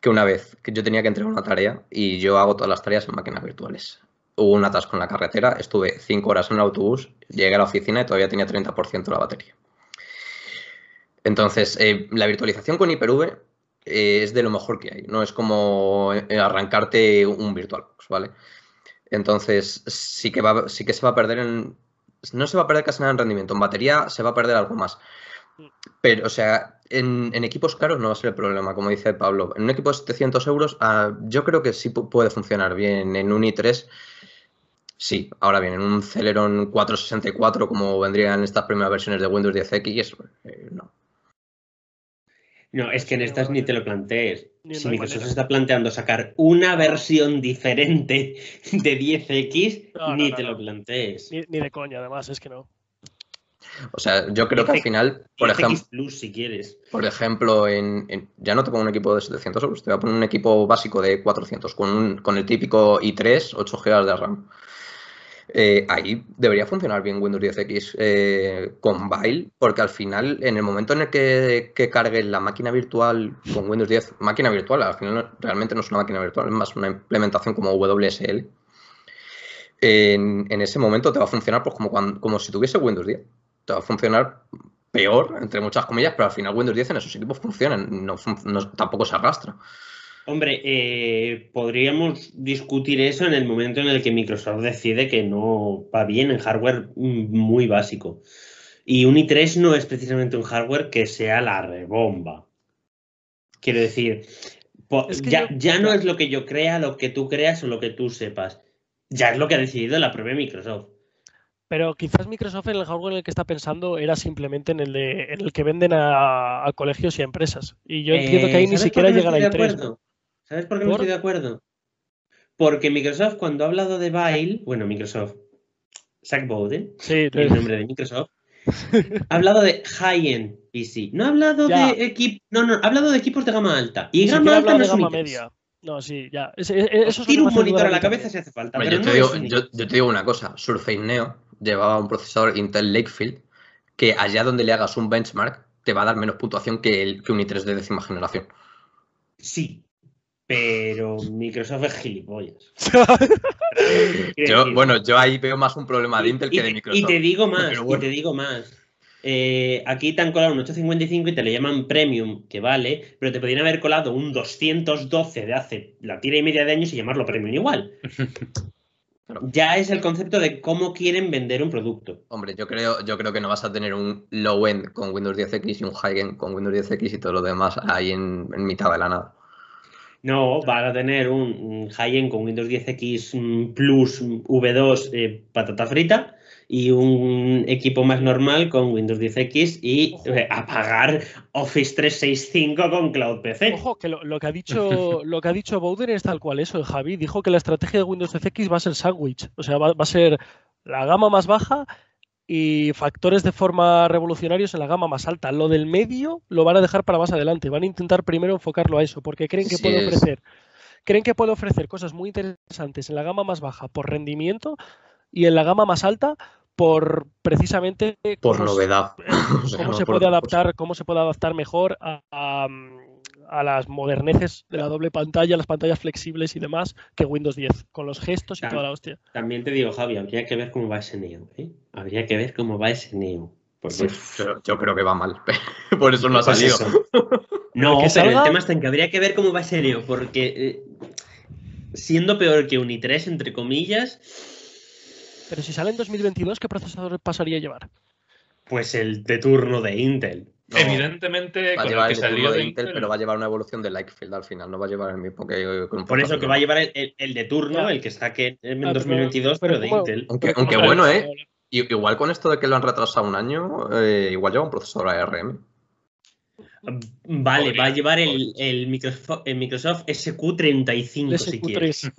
que una vez que yo tenía que entregar una tarea y yo hago todas las tareas en máquinas virtuales hubo un atasco en la carretera, estuve cinco horas en el autobús, llegué a la oficina y todavía tenía 30% la batería. Entonces, eh, la virtualización con Hyper-V eh, es de lo mejor que hay, no es como eh, arrancarte un VirtualBox, ¿vale? Entonces, sí que, va, sí que se va a perder en... No se va a perder casi nada en rendimiento, en batería se va a perder algo más. Pero, o sea, en, equipos caros no va a ser el problema, como dice Pablo. En un equipo de 700 euros, ah, yo creo que sí puede funcionar bien. En un i3 Sí, ahora bien, en un Celeron 464 como vendrían estas primeras versiones de Windows 10X, eh, no. No, es que en estas ni te lo plantees. si Microsoft está planteando sacar una versión diferente de 10X, ni te lo plantees. Ni, de coña, además, es que no. O sea, yo creo que al final, por ejemplo. Plus, si quieres. Por ejemplo, en, ya no te pongo un equipo de 700 euros, te voy a poner un equipo básico de 400 con, con el típico i3, 8 GB de RAM. Eh, ahí debería funcionar bien Windows 10X eh, con Bail, porque al final, en el momento en el que, que cargues la máquina virtual con Windows 10, máquina virtual, al final realmente no es una máquina virtual, es más una implementación como WSL. En, ese momento te va a funcionar pues, como, como si tuviese Windows 10. Te va a funcionar peor, entre muchas comillas, pero al final Windows 10 en esos equipos funciona, no, tampoco se arrastra. Hombre, eh, podríamos discutir eso en el momento en el que Microsoft decide que no va bien en hardware muy básico. Y un i3 no es precisamente un hardware que sea la rebomba. Quiero decir, ya, no es lo que yo crea, lo que tú creas o lo que tú sepas. Ya es lo que ha decidido la propia Microsoft. Pero quizás Microsoft en el hardware en el que está pensando era simplemente en el, de, en el que venden a, colegios y a empresas. Y yo entiendo que ahí ni siquiera llega la i3. ¿Sabes por qué no estoy de acuerdo? Porque Microsoft, cuando ha hablado de Bail, bueno, Microsoft, Zach Bowden, el nombre de Microsoft, ha hablado de high-end PC. No ha hablado de equipos, no, no, ha hablado de equipos de gama alta. Y gama alta no de gama media. No, sí, ya. eso Tira un monitor a la cabeza si hace falta. yo, te digo, yo, te digo, una cosa: Surface Neo llevaba un procesador Intel Lakefield que allá donde le hagas un benchmark te va a dar menos puntuación que, el, que un i3 de décima generación. Sí, pero Microsoft es gilipollas. bueno, yo ahí veo más un problema de Intel que de Microsoft. Y te digo más, y te digo más. Eh, aquí te han colado un 855 y te le llaman premium, que vale, pero te podrían haber colado un 212 de hace la tira y media de años y llamarlo premium igual. Ya es el concepto de cómo quieren vender un producto. Hombre, yo creo, yo creo que no vas a tener un low end con Windows 10X y un high end con Windows 10X y todo lo demás ahí en, mitad de la nada. No, vas a tener un, high end con Windows 10X Plus V2 eh, patata frita y un equipo más normal con Windows 10X y eh, apagar Office 365 con Cloud PC. Ojo, que lo, que ha dicho lo que ha dicho Bowden es tal cual eso, Javi. Dijo que la estrategia de Windows 10X va a ser sandwich. O sea, va, a ser la gama más baja y factores de forma revolucionarios en la gama más alta. Lo del medio lo van a dejar para más adelante. Van a intentar primero enfocarlo a eso, porque creen que puede ofrecer. Creen que puede ofrecer cosas muy interesantes en la gama más baja por rendimiento y en la gama más alta por precisamente por novedad cómo se puede adaptar cómo se puede adaptar mejor a, las moderneces de la doble pantalla las pantallas flexibles y demás que Windows 10 con los gestos y toda la hostia también te digo Javi habría que ver cómo va ese Neo ¿eh? habría que ver cómo va ese Neo yo, creo que va mal por eso no ha salido no pero el tema está en que habría que ver cómo va ese Neo porque eh, siendo peor que un i3 entre comillas pero si sale en 2022, ¿qué procesador pasaría a llevar? Pues el de turno de Intel. Evidentemente, va a llevar el turno de Intel, pero va a llevar una evolución de Lightfield al final, no va a llevar el mismo que Por eso que va a llevar el, de turno, el que saque en 2022, pero, de Intel. Aunque, aunque bueno, ¿eh? Igual con esto de que lo han retrasado un año, eh, igual lleva un procesador ARM. Vale, va a llevar el, Microsoft, Microsoft, SQ35 si quieres.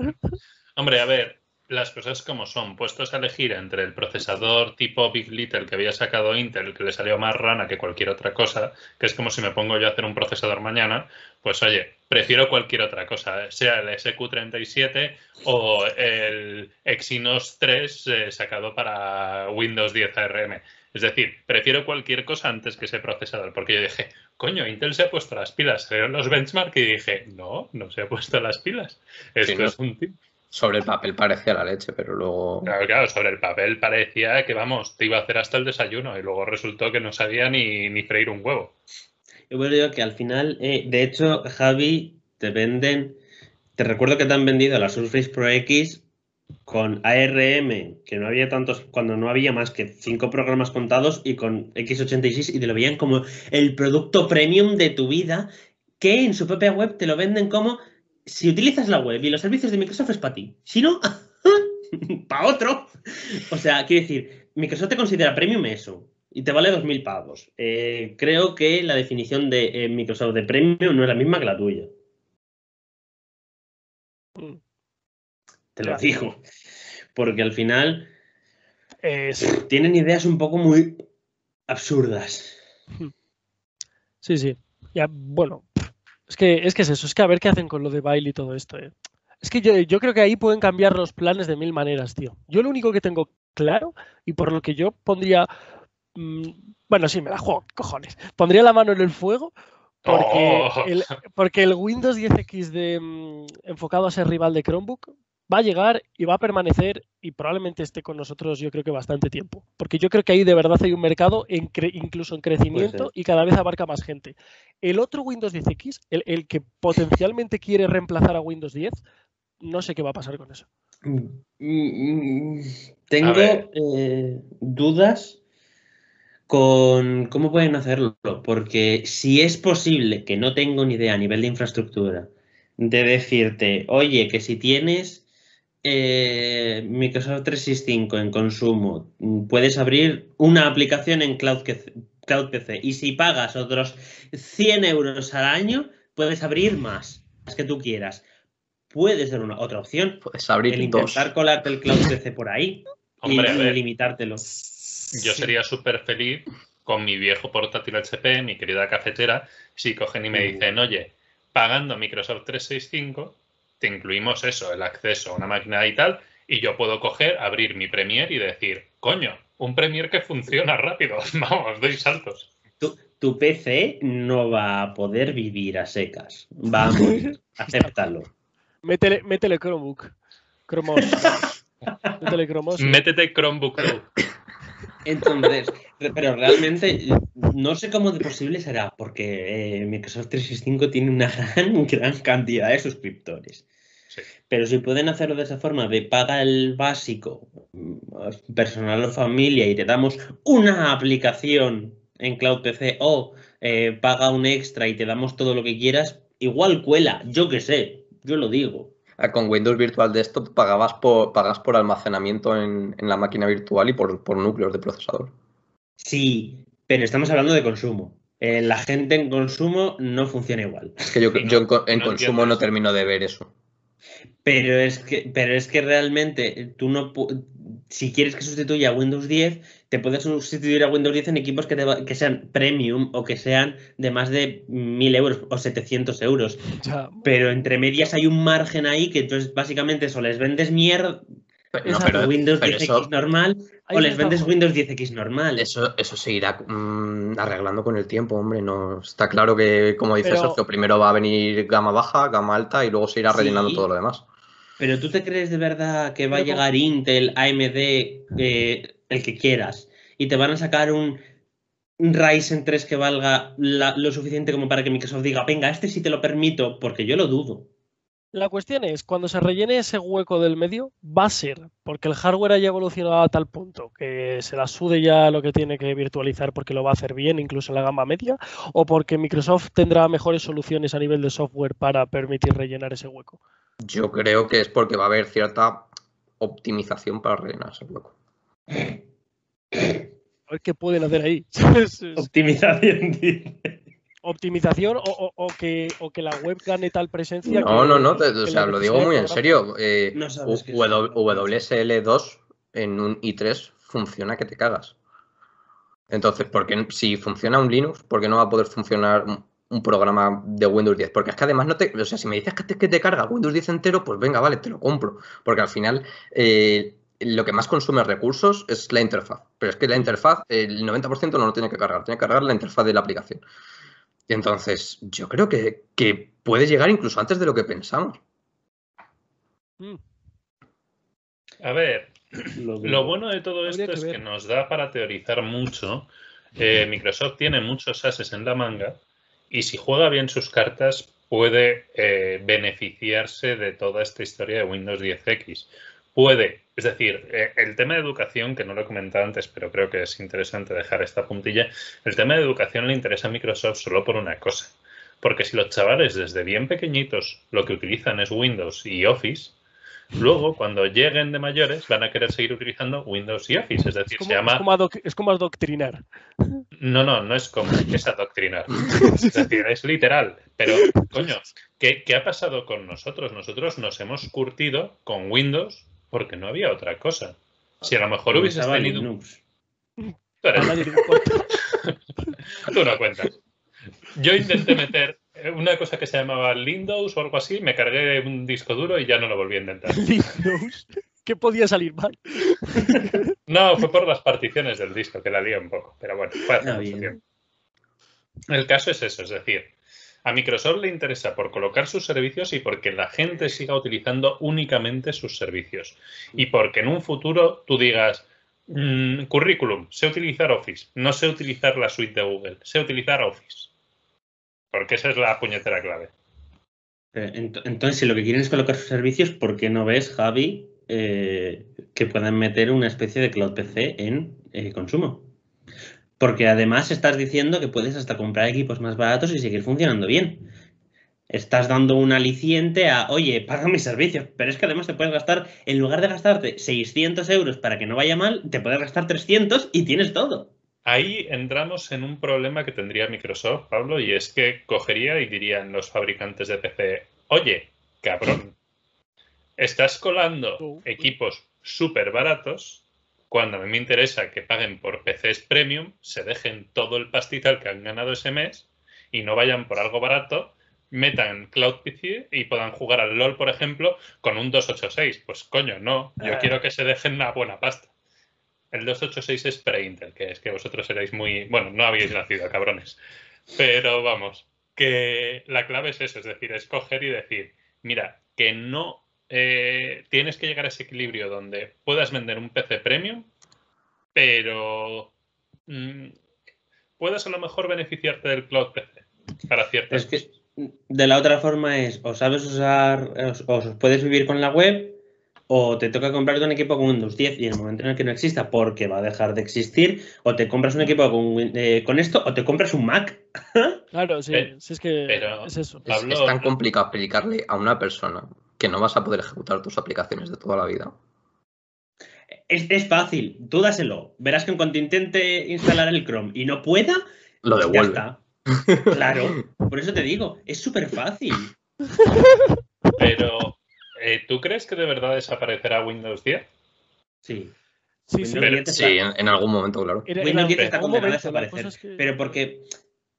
Hombre, a ver, las cosas como son. Puestos a elegir entre el procesador tipo Big Little que había sacado Intel, que le salió más rana que cualquier otra cosa, que es como si me pongo yo a hacer un procesador mañana, pues oye, prefiero cualquier otra cosa, sea el SQ37 o el Exynos 3 eh, sacado para Windows 10 ARM. Es decir, prefiero cualquier cosa antes que ese procesador, porque yo dije, coño, Intel se ha puesto las pilas. Salieron los benchmark y dije, no, no se ha puesto las pilas. Esto es un tip sobre el papel parecía la leche, pero luego. Claro, claro, sobre el papel parecía que, vamos, te iba a hacer hasta el desayuno y luego resultó que no sabía ni, ni freír un huevo. Yo digo que al final, eh, de hecho, Javi, te venden. Te recuerdo que te han vendido la Surface Pro X con ARM, que no había tantos, cuando no había más que cinco programas contados, y con X86, y te lo veían como el producto premium de tu vida, que en su propia web te lo venden como si utilizas la web y los servicios de Microsoft es para ti. Si no, para otro. O sea, quiero decir, Microsoft te considera premium eso y te vale 2.000 pavos. Eh, creo que la definición de eh, Microsoft de premium no es la misma que la tuya. Mm. Te lo digo. Porque al final tienen ideas un poco muy absurdas. Sí, sí. Ya, bueno, es que, es que es eso, es que a ver qué hacen con lo de baile y todo esto. Eh. Es que yo, yo, creo que ahí pueden cambiar los planes de mil maneras, tío. Yo lo único que tengo claro y por lo que yo pondría. Mm, bueno, sí, me la juego, cojones. Pondría la mano en el fuego porque, oh. el, porque el Windows 10X de, mm, enfocado a ser rival de Chromebook va a llegar y va a permanecer y probablemente esté con nosotros yo creo que bastante tiempo. Porque yo creo que ahí de verdad hay un mercado incluso en crecimiento y cada vez abarca más gente. El otro Windows 10X, el, que potencialmente quiere reemplazar a Windows 10, no sé qué va a pasar con eso. Mm, mm, tengo eh, dudas con cómo pueden hacerlo, porque si es posible, que no tengo ni idea a nivel de infraestructura, de decirte, oye, que si tienes eh, Microsoft 365 en consumo, puedes abrir una aplicación en Cloud, Cloud PC y si pagas otros 100 euros al año, puedes abrir más, las que tú quieras. Puede ser una otra opción. Puedes abrir el intentar colarte el Cloud PC por ahí y, limitártelo. Yo sería súper feliz con mi viejo portátil HP, mi querida cafetera, si cogen y me dicen, oye, pagando Microsoft 365 te incluimos eso, el acceso a una máquina y tal, y yo puedo coger, abrir mi Premiere y decir, coño, un Premiere que funciona rápido, vamos, doy saltos. Tú, tu PC no va a poder vivir a secas. Va a morir. Acéptalo. Métele, métele Chromebook. Chromos. métele Chromos. Métete Chromebook. Entonces, pero realmente no sé cómo de posible será, porque eh, Microsoft 365 tiene una gran, gran cantidad de suscriptores. Pero si pueden hacerlo de esa forma, de paga el básico, mm, personal o familia, y te damos una aplicación en Cloud PC o eh, paga un extra y te damos todo lo que quieras, igual cuela, yo que sé, yo lo digo. Ah, con Windows Virtual Desktop pagabas por, pagas por almacenamiento en, la máquina virtual y por, núcleos de procesador. Sí, pero estamos hablando de consumo. Eh, la gente en consumo no funciona igual. Es que yo, en, consumo no termino de ver eso. Pero es que, pero es que realmente tú no si quieres que sustituya a Windows 10, te puedes sustituir a Windows 10 en equipos que, que sean premium o que sean de más de 1000 euros o 700 euros. Pero entre medias hay un margen ahí que entonces básicamente eso les vendes mierda. Windows 10X normal o les vendes Windows 10X normal. Eso, eso se irá mm, arreglando con el tiempo, hombre. No está claro que, como dice Sergio, primero va a venir gama baja, gama alta y luego se irá rellenando todo lo demás. Pero tú te crees de verdad que va a llegar Intel, AMD, eh, el que quieras, y te van a sacar un Ryzen 3 que valga lo suficiente como para que Microsoft diga, venga, este sí te lo permito, porque yo lo dudo. La cuestión es, cuando se rellene ese hueco del medio, va a ser porque el hardware haya evolucionado a tal punto que se la sude ya lo que tiene que virtualizar porque lo va a hacer bien, incluso en la gama media, o porque Microsoft tendrá mejores soluciones a nivel de software para permitir rellenar ese hueco. Yo creo que es porque va a haber cierta optimización para rellenar ese hueco. ¿Qué pueden hacer ahí? Optimización, optimización o, que, que la web gane tal presencia. No, no, no, o sea, lo digo muy en serio. Eh, WSL2 en un i3 funciona que te cagas. Entonces, porque si funciona un Linux, ¿por qué no va a poder funcionar un programa de Windows 10. Porque es que además no te. O sea, si me dices que te, que te carga Windows 10 entero, pues venga, vale, te lo compro. Porque al final. Eh, lo que más consume recursos es la interfaz. Pero es que la interfaz, el 90% no lo tiene que cargar, tiene que cargar la interfaz de la aplicación. Entonces, yo creo que, puede llegar incluso antes de lo que pensamos. Mm. A ver, lo, bueno de todo esto es que nos da para teorizar mucho. Eh, Microsoft tiene muchos ases en la manga y si juega bien sus cartas puede eh, beneficiarse de toda esta historia de Windows 10X. Puede, es decir, eh, el tema de educación, que no lo he comentado antes, pero creo que es interesante dejar esta puntilla, el tema de educación le interesa a Microsoft solo por una cosa. Porque si los chavales desde bien pequeñitos lo que utilizan es Windows y Office, Luego, cuando lleguen de mayores, van a querer seguir utilizando Windows y Office. Es decir, se llama. Es como, adoctrinar. No, no, no es como. Es adoctrinar. es decir, es literal. Pero, coño, ¿qué, ha pasado con nosotros? Nosotros nos hemos curtido con Windows porque no había otra cosa. Si a lo mejor hubieses tenido. Tú no cuentas. Yo intenté meter una cosa que se llamaba Windows o algo así, me cargué un disco duro y ya no lo volví a intentar. ¿Windows? ¿Qué podía salir mal? no, fue por las particiones del disco, que la lié un poco, pero bueno, fue hace ah, mucho tiempo. El caso es eso, es decir, a Microsoft le interesa por colocar sus servicios y porque la gente siga utilizando únicamente sus servicios. Y porque en un futuro tú digas, mm, currículum, sé utilizar Office, no sé utilizar la suite de Google, sé utilizar Office. Porque esa es la puñetera clave. Entonces, si lo que quieren es colocar sus servicios, ¿por qué no ves, Javi, eh, que puedan meter una especie de cloud PC en eh, consumo? Porque además estás diciendo que puedes hasta comprar equipos más baratos y seguir funcionando bien. Estás dando un aliciente a, oye, paga mis servicios, pero es que además te puedes gastar, en lugar de gastarte 600 euros para que no vaya mal, te puedes gastar 300 y tienes todo. Ahí entramos en un problema que tendría Microsoft, Pablo, y es que cogería y dirían los fabricantes de PC, oye, cabrón, estás colando equipos súper baratos cuando a mí me interesa que paguen por PCs premium, se dejen todo el pastizal que han ganado ese mes y no vayan por algo barato, metan Cloud PC y puedan jugar al LOL, por ejemplo, con un 286. Pues coño, no, yo ah. quiero que se dejen una buena pasta. el 286 es pre-Intel, que es que vosotros erais muy. Bueno, no habíais nacido, cabrones. Pero vamos, que la clave es eso, es decir, escoger y decir, mira, que no eh, tienes que llegar a ese equilibrio donde puedas vender un PC premium, pero mm, puedas a lo mejor beneficiarte del cloud PC para ciertas es que de la otra forma es o sabes usar o puedes vivir con la web o te toca comprarte un equipo con Windows 10 y en el momento en el que no exista, porque va a dejar de existir, o te compras un equipo con, eh, con esto, o te compras un Mac. claro, sí, es que es eso. es, tan complicado explicarle a una persona que no vas a poder ejecutar tus aplicaciones de toda la vida. Es, fácil, tú dáselo. Verás que en cuanto intente instalar el Chrome y no pueda, lo devuelve. Claro, por eso te digo, es súper fácil. Pero eh, ¿Tú crees que de verdad desaparecerá Windows 10? Sí. Sí, sí, en, algún momento, claro. Windows 10 está condenado a desaparecer. Pero porque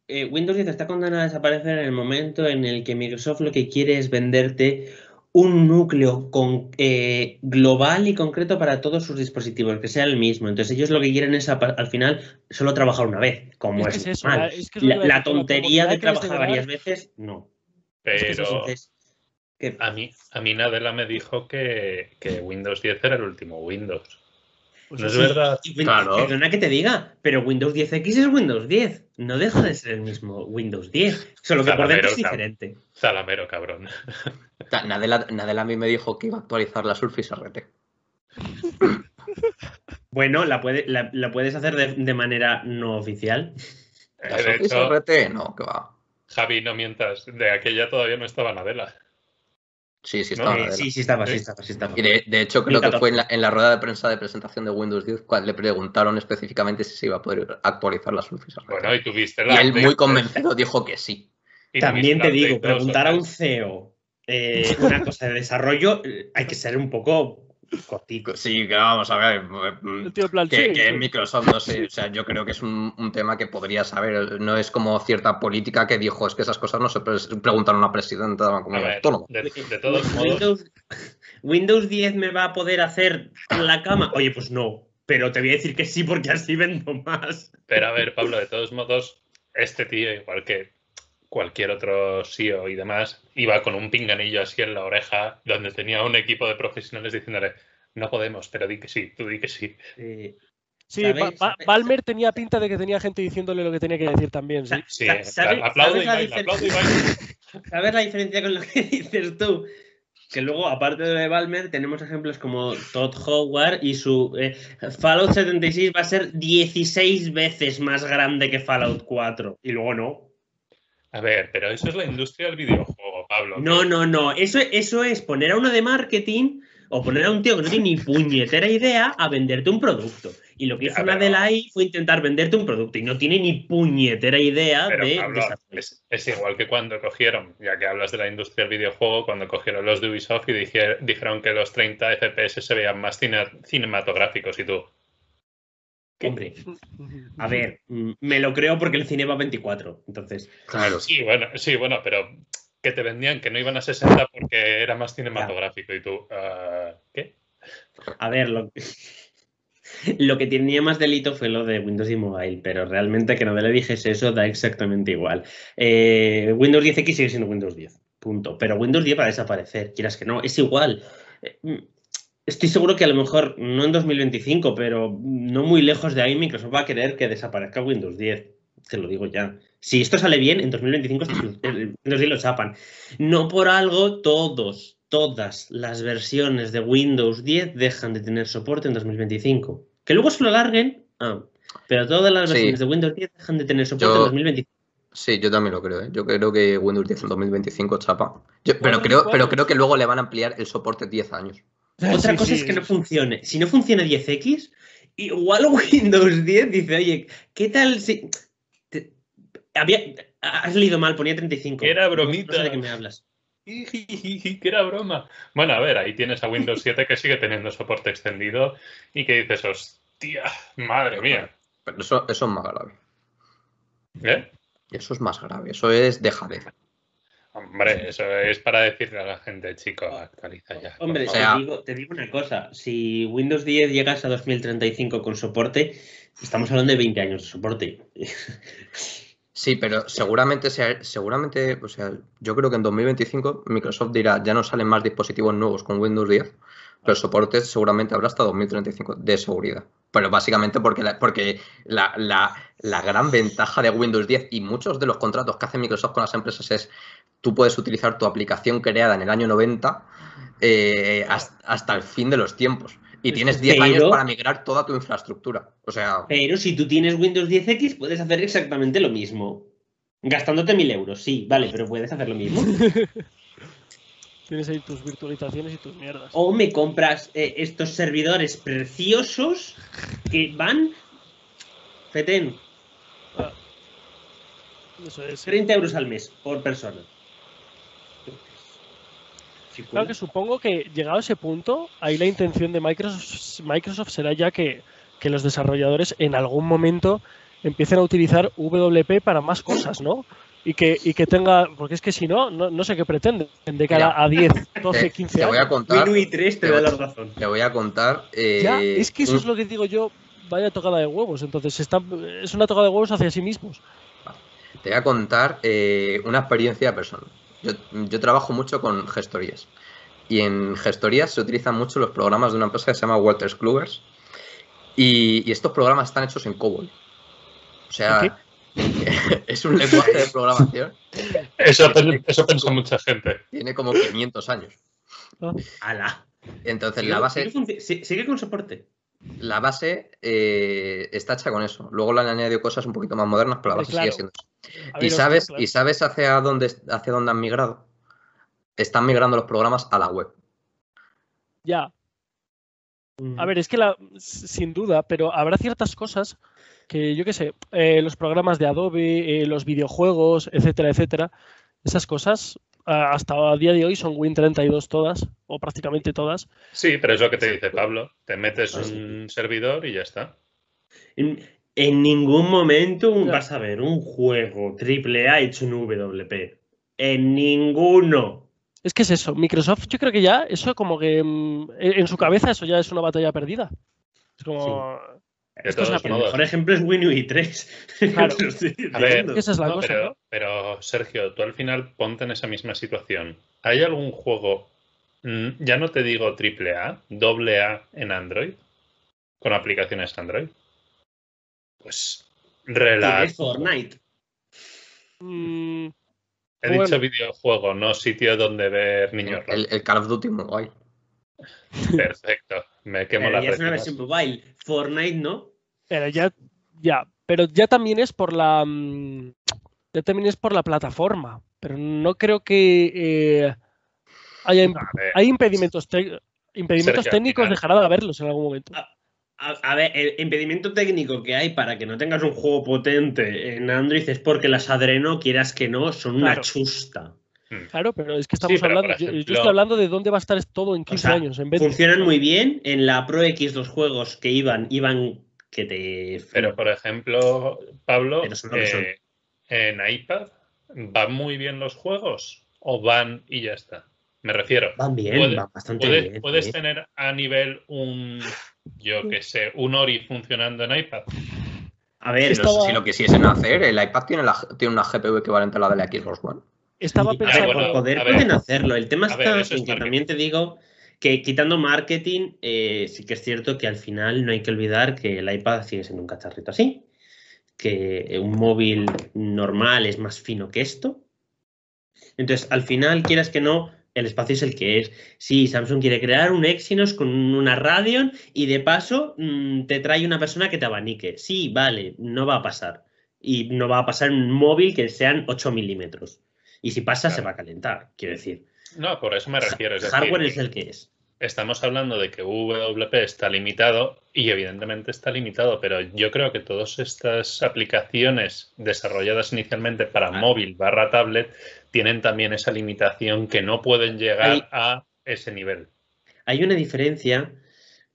eh, Windows 10 está condenado a desaparecer en el momento en el que Microsoft lo que quiere es venderte un núcleo con, eh, global y concreto para todos sus dispositivos, que sea el mismo. Entonces ellos lo que quieren es al final solo trabajar una vez, como es, la, tontería de trabajar varias veces, no. Pero... A mí, a mí Nadella me dijo que, Windows 10 era el último Windows. Pues no es verdad. Claro. Perdona que te diga, pero Windows 10X es Windows 10. No deja de ser el mismo Windows 10. Solo que por dentro es diferente. Salamero, cabrón. Nadella, a mí me dijo que iba a actualizar la Surface RT. Bueno, la, la, puedes hacer de, manera no oficial. ¿La Surface RT? No, que va. Javi, no mientas. De aquella todavía no estaba Nadella. Sí, sí estaba. sí, sí estaba, sí estaba, sí estaba. Y de, hecho, creo que fue en la, rueda de prensa de presentación de Windows 10 cuando le preguntaron específicamente si se iba a poder actualizar las Surface. Bueno, y tuviste la. Y él, muy convencido, dijo que sí. También te digo, preguntar a un CEO eh, una cosa de desarrollo, eh, hay que ser un poco Sí, que vamos a ver. Que, Microsoft, no sé, o sea, yo creo que es un, tema que podría saber. No es como cierta política que dijo, es que esas cosas no se preguntan a una presidenta como autónoma. De, todos modos. Windows, 10 me va a poder hacer la cama. Oye, pues no. Pero te voy a decir que sí, porque así vendo más. Pero a ver, Pablo, de todos modos, este tío, igual que cualquier otro CEO y demás, iba con un pinganillo así en la oreja, donde tenía un equipo de profesionales diciéndole, no podemos, pero di que sí, tú di que sí. Sí, Balmer tenía pinta de que tenía gente diciéndole lo que tenía que decir también. Sí, sí aplaude y aplaude y ¿Sabes la diferencia con lo que dices tú? Que luego, aparte de Balmer, tenemos ejemplos como Todd Howard y su eh, Fallout 76 va a ser 16 veces más grande que Fallout 4. Y luego no. A ver, pero eso es la industria del videojuego, Pablo. No, no, no. Eso, eso es poner a uno de marketing o poner a un tío que no tiene ni puñetera idea a venderte un producto. Y lo que hizo una de la AI fue intentar venderte un producto y no tiene ni puñetera idea de. es, igual que cuando cogieron, ya que hablas de la industria del videojuego, cuando cogieron los de Ubisoft y dijeron que los 30 FPS se veían más cinematográficos y tú. Hombre, a ver, mm, me lo creo porque el cine va a 24, entonces. Claro. Sí, bueno, sí, bueno, pero que te vendían que no iban a 60 porque era más cinematográfico y tú, ah, ¿qué? A ver, lo, lo, que tenía más delito fue lo de Windows y Mobile, pero realmente que no le dijese eso da exactamente igual. Eh, Windows 10X sigue siendo Windows 10, punto. Pero Windows 10 va a desaparecer, quieras que no, es igual. Eh, Estoy seguro que a lo mejor no en 2025, pero no muy lejos de ahí Microsoft va a querer que desaparezca Windows 10. Te lo digo ya. Si esto sale bien, en 2025 Windows 10 lo chapan. No por algo todos, todas las versiones de Windows 10 dejan de tener soporte en 2025. Que luego se lo larguen, ah, pero todas las versiones de Windows 10 dejan de tener soporte en 2025. Sí, yo también lo creo. ¿eh? Yo creo que Windows 10 en 2025 chapa. pero, creo, pero creo que luego le van a ampliar el soporte 10 años. Otra cosa es que no funcione. Si no funciona 10X, igual Windows 10 dice, oye, ¿qué tal si. Había... Has leído mal, ponía 35. Era bromita. No sé de qué me hablas. que era broma. Bueno, a ver, ahí tienes a Windows 7 que sigue teniendo soporte extendido y que dices, hostia, madre mía. Pero eso, eso es más grave. ¿Eh? Eso es más grave, eso es dejadez. Hombre, eso es para decirle a la gente, chico, actualiza ya. Hombre, te, digo, una cosa. Si Windows 10 llegas a 2035 con soporte, estamos hablando de 20 años de soporte. Sí, pero seguramente, seguramente, o sea, yo creo que en 2025 Microsoft dirá, ya no salen más dispositivos nuevos con Windows 10, pero el soporte seguramente habrá hasta 2035 de seguridad. Pero básicamente porque, la, porque la, la, gran ventaja de Windows 10 y muchos de los contratos que hace Microsoft con las empresas es tú puedes utilizar tu aplicación creada en el año 90 eh, hasta, el fin de los tiempos. Y tienes 10 años para migrar toda tu infraestructura. O sea. Pero si tú tienes Windows 10X, puedes hacer exactamente lo mismo. Gastándote mil euros, sí, vale, pero puedes hacer lo mismo. tienes ahí tus virtualizaciones y tus mierdas. O me compras eh, estos servidores preciosos que van. Feten. Ah. Eso es. 30 euros al mes por persona. Claro que supongo que llegado a ese punto, ahí la intención de Microsoft, Microsoft será ya que, los desarrolladores en algún momento empiecen a utilizar WP para más cosas, ¿no? Y que, y que tenga, porque es que si no, no, sé qué pretende de cara a 10, 12, 15 años. Te voy a contar. y 3 te, la razón. Te voy a contar. Eh, ya, es que eso es lo que digo yo, vaya tocada de huevos. Entonces, está, es una tocada de huevos hacia sí mismos. Te voy a contar eh, una experiencia personal. Yo, trabajo mucho con gestorías. Y en gestorías se utilizan mucho los programas de una empresa que se llama Walters Klugers. Y, estos programas están hechos en COBOL. O sea, es un lenguaje de programación. Eso, eso piensa mucha gente. Tiene como 500 años. ¡Hala! Entonces, la base. Sigue, con soporte. La base eh, está hecha con eso. Luego le han añadido cosas un poquito más modernas, pero la base sigue siendo eso. ¿Y sabes, ¿Y sabes hacia dónde, hacia dónde han migrado? Están migrando los programas a la web. Ya. A ver, es que la, sin duda, pero habrá ciertas cosas que yo qué sé, eh, los programas de Adobe, eh, los videojuegos, etcétera, etcétera, esas cosas hasta a día de hoy son Win32 todas, o prácticamente todas. Sí, pero es lo que te dice Pablo. Te metes un servidor y ya está. En ningún momento vas a ver un juego AAA hecho en WP. En ninguno. Es que es eso. Microsoft, yo creo que ya, eso como que mm, en su cabeza, eso ya es una batalla perdida. Es como. el mejor ejemplo es WinUI 3. Claro. a ver, esa es la cosa, pero, pero, Sergio, tú al final ponte en esa misma situación. ¿Hay algún juego, mm, ya no te digo AAA, AA en Android, con aplicaciones Android? Pues relax. Fortnite. Mm, He dicho videojuego, no sitio donde ver niños. El, el Call of Duty Mobile. Perfecto. Me quemo la Ya es una versión mobile. Fortnite, ¿no? Pero ya, ya. Pero ya también es por la. Mm, ya también es por la plataforma. Pero no creo que eh, haya. Hay impedimentos, impedimentos técnicos, dejará de haberlos en algún momento. A, ver, el impedimento técnico que hay para que no tengas un juego potente en Android es porque las Adreno, quieras que no, son una chusta. Hmm. Claro, pero es que estamos hablando, yo, estoy hablando de dónde va a estar todo en 15 años. En vez funcionan muy bien en la Pro X los juegos que iban, iban que te... Pero por ejemplo, Pablo, eh, en iPad, ¿van muy bien los juegos o van y ya está? Me refiero. Van bien, van bastante bien. Puedes tener a nivel un yo que sé, un Ori funcionando en iPad. A ver, si lo quisiesen hacer, el iPad tiene, tiene una GPU equivalente a la de la Xbox One. Estaba pensando. por poder pueden hacerlo. El tema está en que también te digo que quitando marketing, eh, sí que es cierto que al final no hay que olvidar que el iPad sigue siendo un cacharrito así. Que un móvil normal es más fino que esto. Entonces, al final, quieras que no, el espacio es el que es. Sí, Samsung quiere crear un Exynos con una Radeon y de paso mm, te trae una persona que te abanique. Sí, vale, no va a pasar. Y no va a pasar un móvil que sean 8 milímetros. Y si pasa, se va a calentar, quiero decir. No, por eso me refiero. El hardware es el que es. Estamos hablando de que WP está limitado y evidentemente está limitado, pero yo creo que todas estas aplicaciones desarrolladas inicialmente para móvil barra tablet tienen también esa limitación que no pueden llegar a ese nivel. Hay una diferencia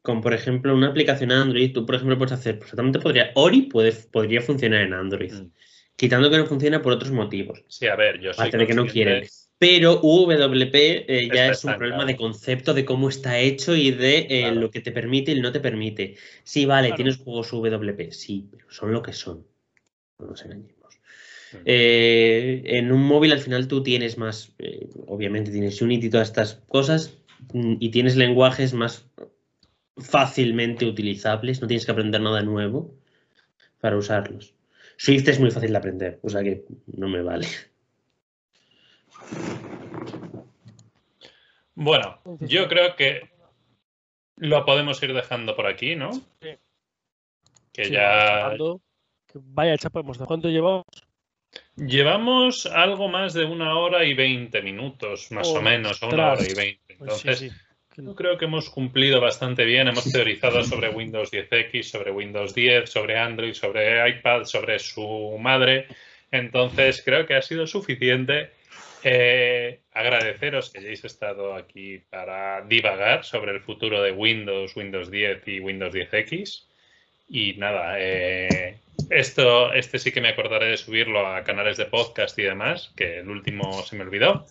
con, por ejemplo, una aplicación Android. Tú, por ejemplo, puedes hacer, perfectamente podría, Ori puede, podría funcionar en Android, mm. quitando que no funciona por otros motivos. Sí, a ver, yo soy que no quieren. Pero UWP eh, ya es un problema de concepto de cómo está hecho y de eh, lo que te permite y no te permite. Sí, vale, tienes juegos WP, sí, pero son lo que son. No nos engañemos. Eh, en un móvil al final tú tienes más, obviamente tienes Unity y todas estas cosas mm, y tienes lenguajes más fácilmente utilizables, no tienes que aprender nada nuevo para usarlos. Swift es muy fácil de aprender, o sea que no me vale. Bueno, yo creo que lo podemos ir dejando por aquí, ¿no? Sí. Que ya. Vaya chapa, ¿cuánto llevamos? Llevamos algo más de una hora y veinte minutos, más o menos, una hora y veinte. Pues Entonces, yo creo que hemos cumplido bastante bien. Hemos teorizado sobre Windows 10X, sobre Windows 10, sobre Android, sobre iPad, sobre su madre. Entonces, creo que ha sido suficiente eh, agradeceros que hayáis estado aquí para divagar sobre el futuro de Windows, Windows 10 y Windows 10X. Y nada, eh, esto, este sí que me acordaré de subirlo a canales de podcast y demás, que el último se me olvidó.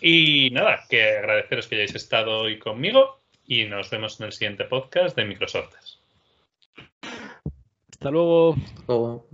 Y nada, que agradeceros que hayáis estado hoy conmigo y nos vemos en el siguiente podcast de Microsoft. Hasta luego. Hasta luego.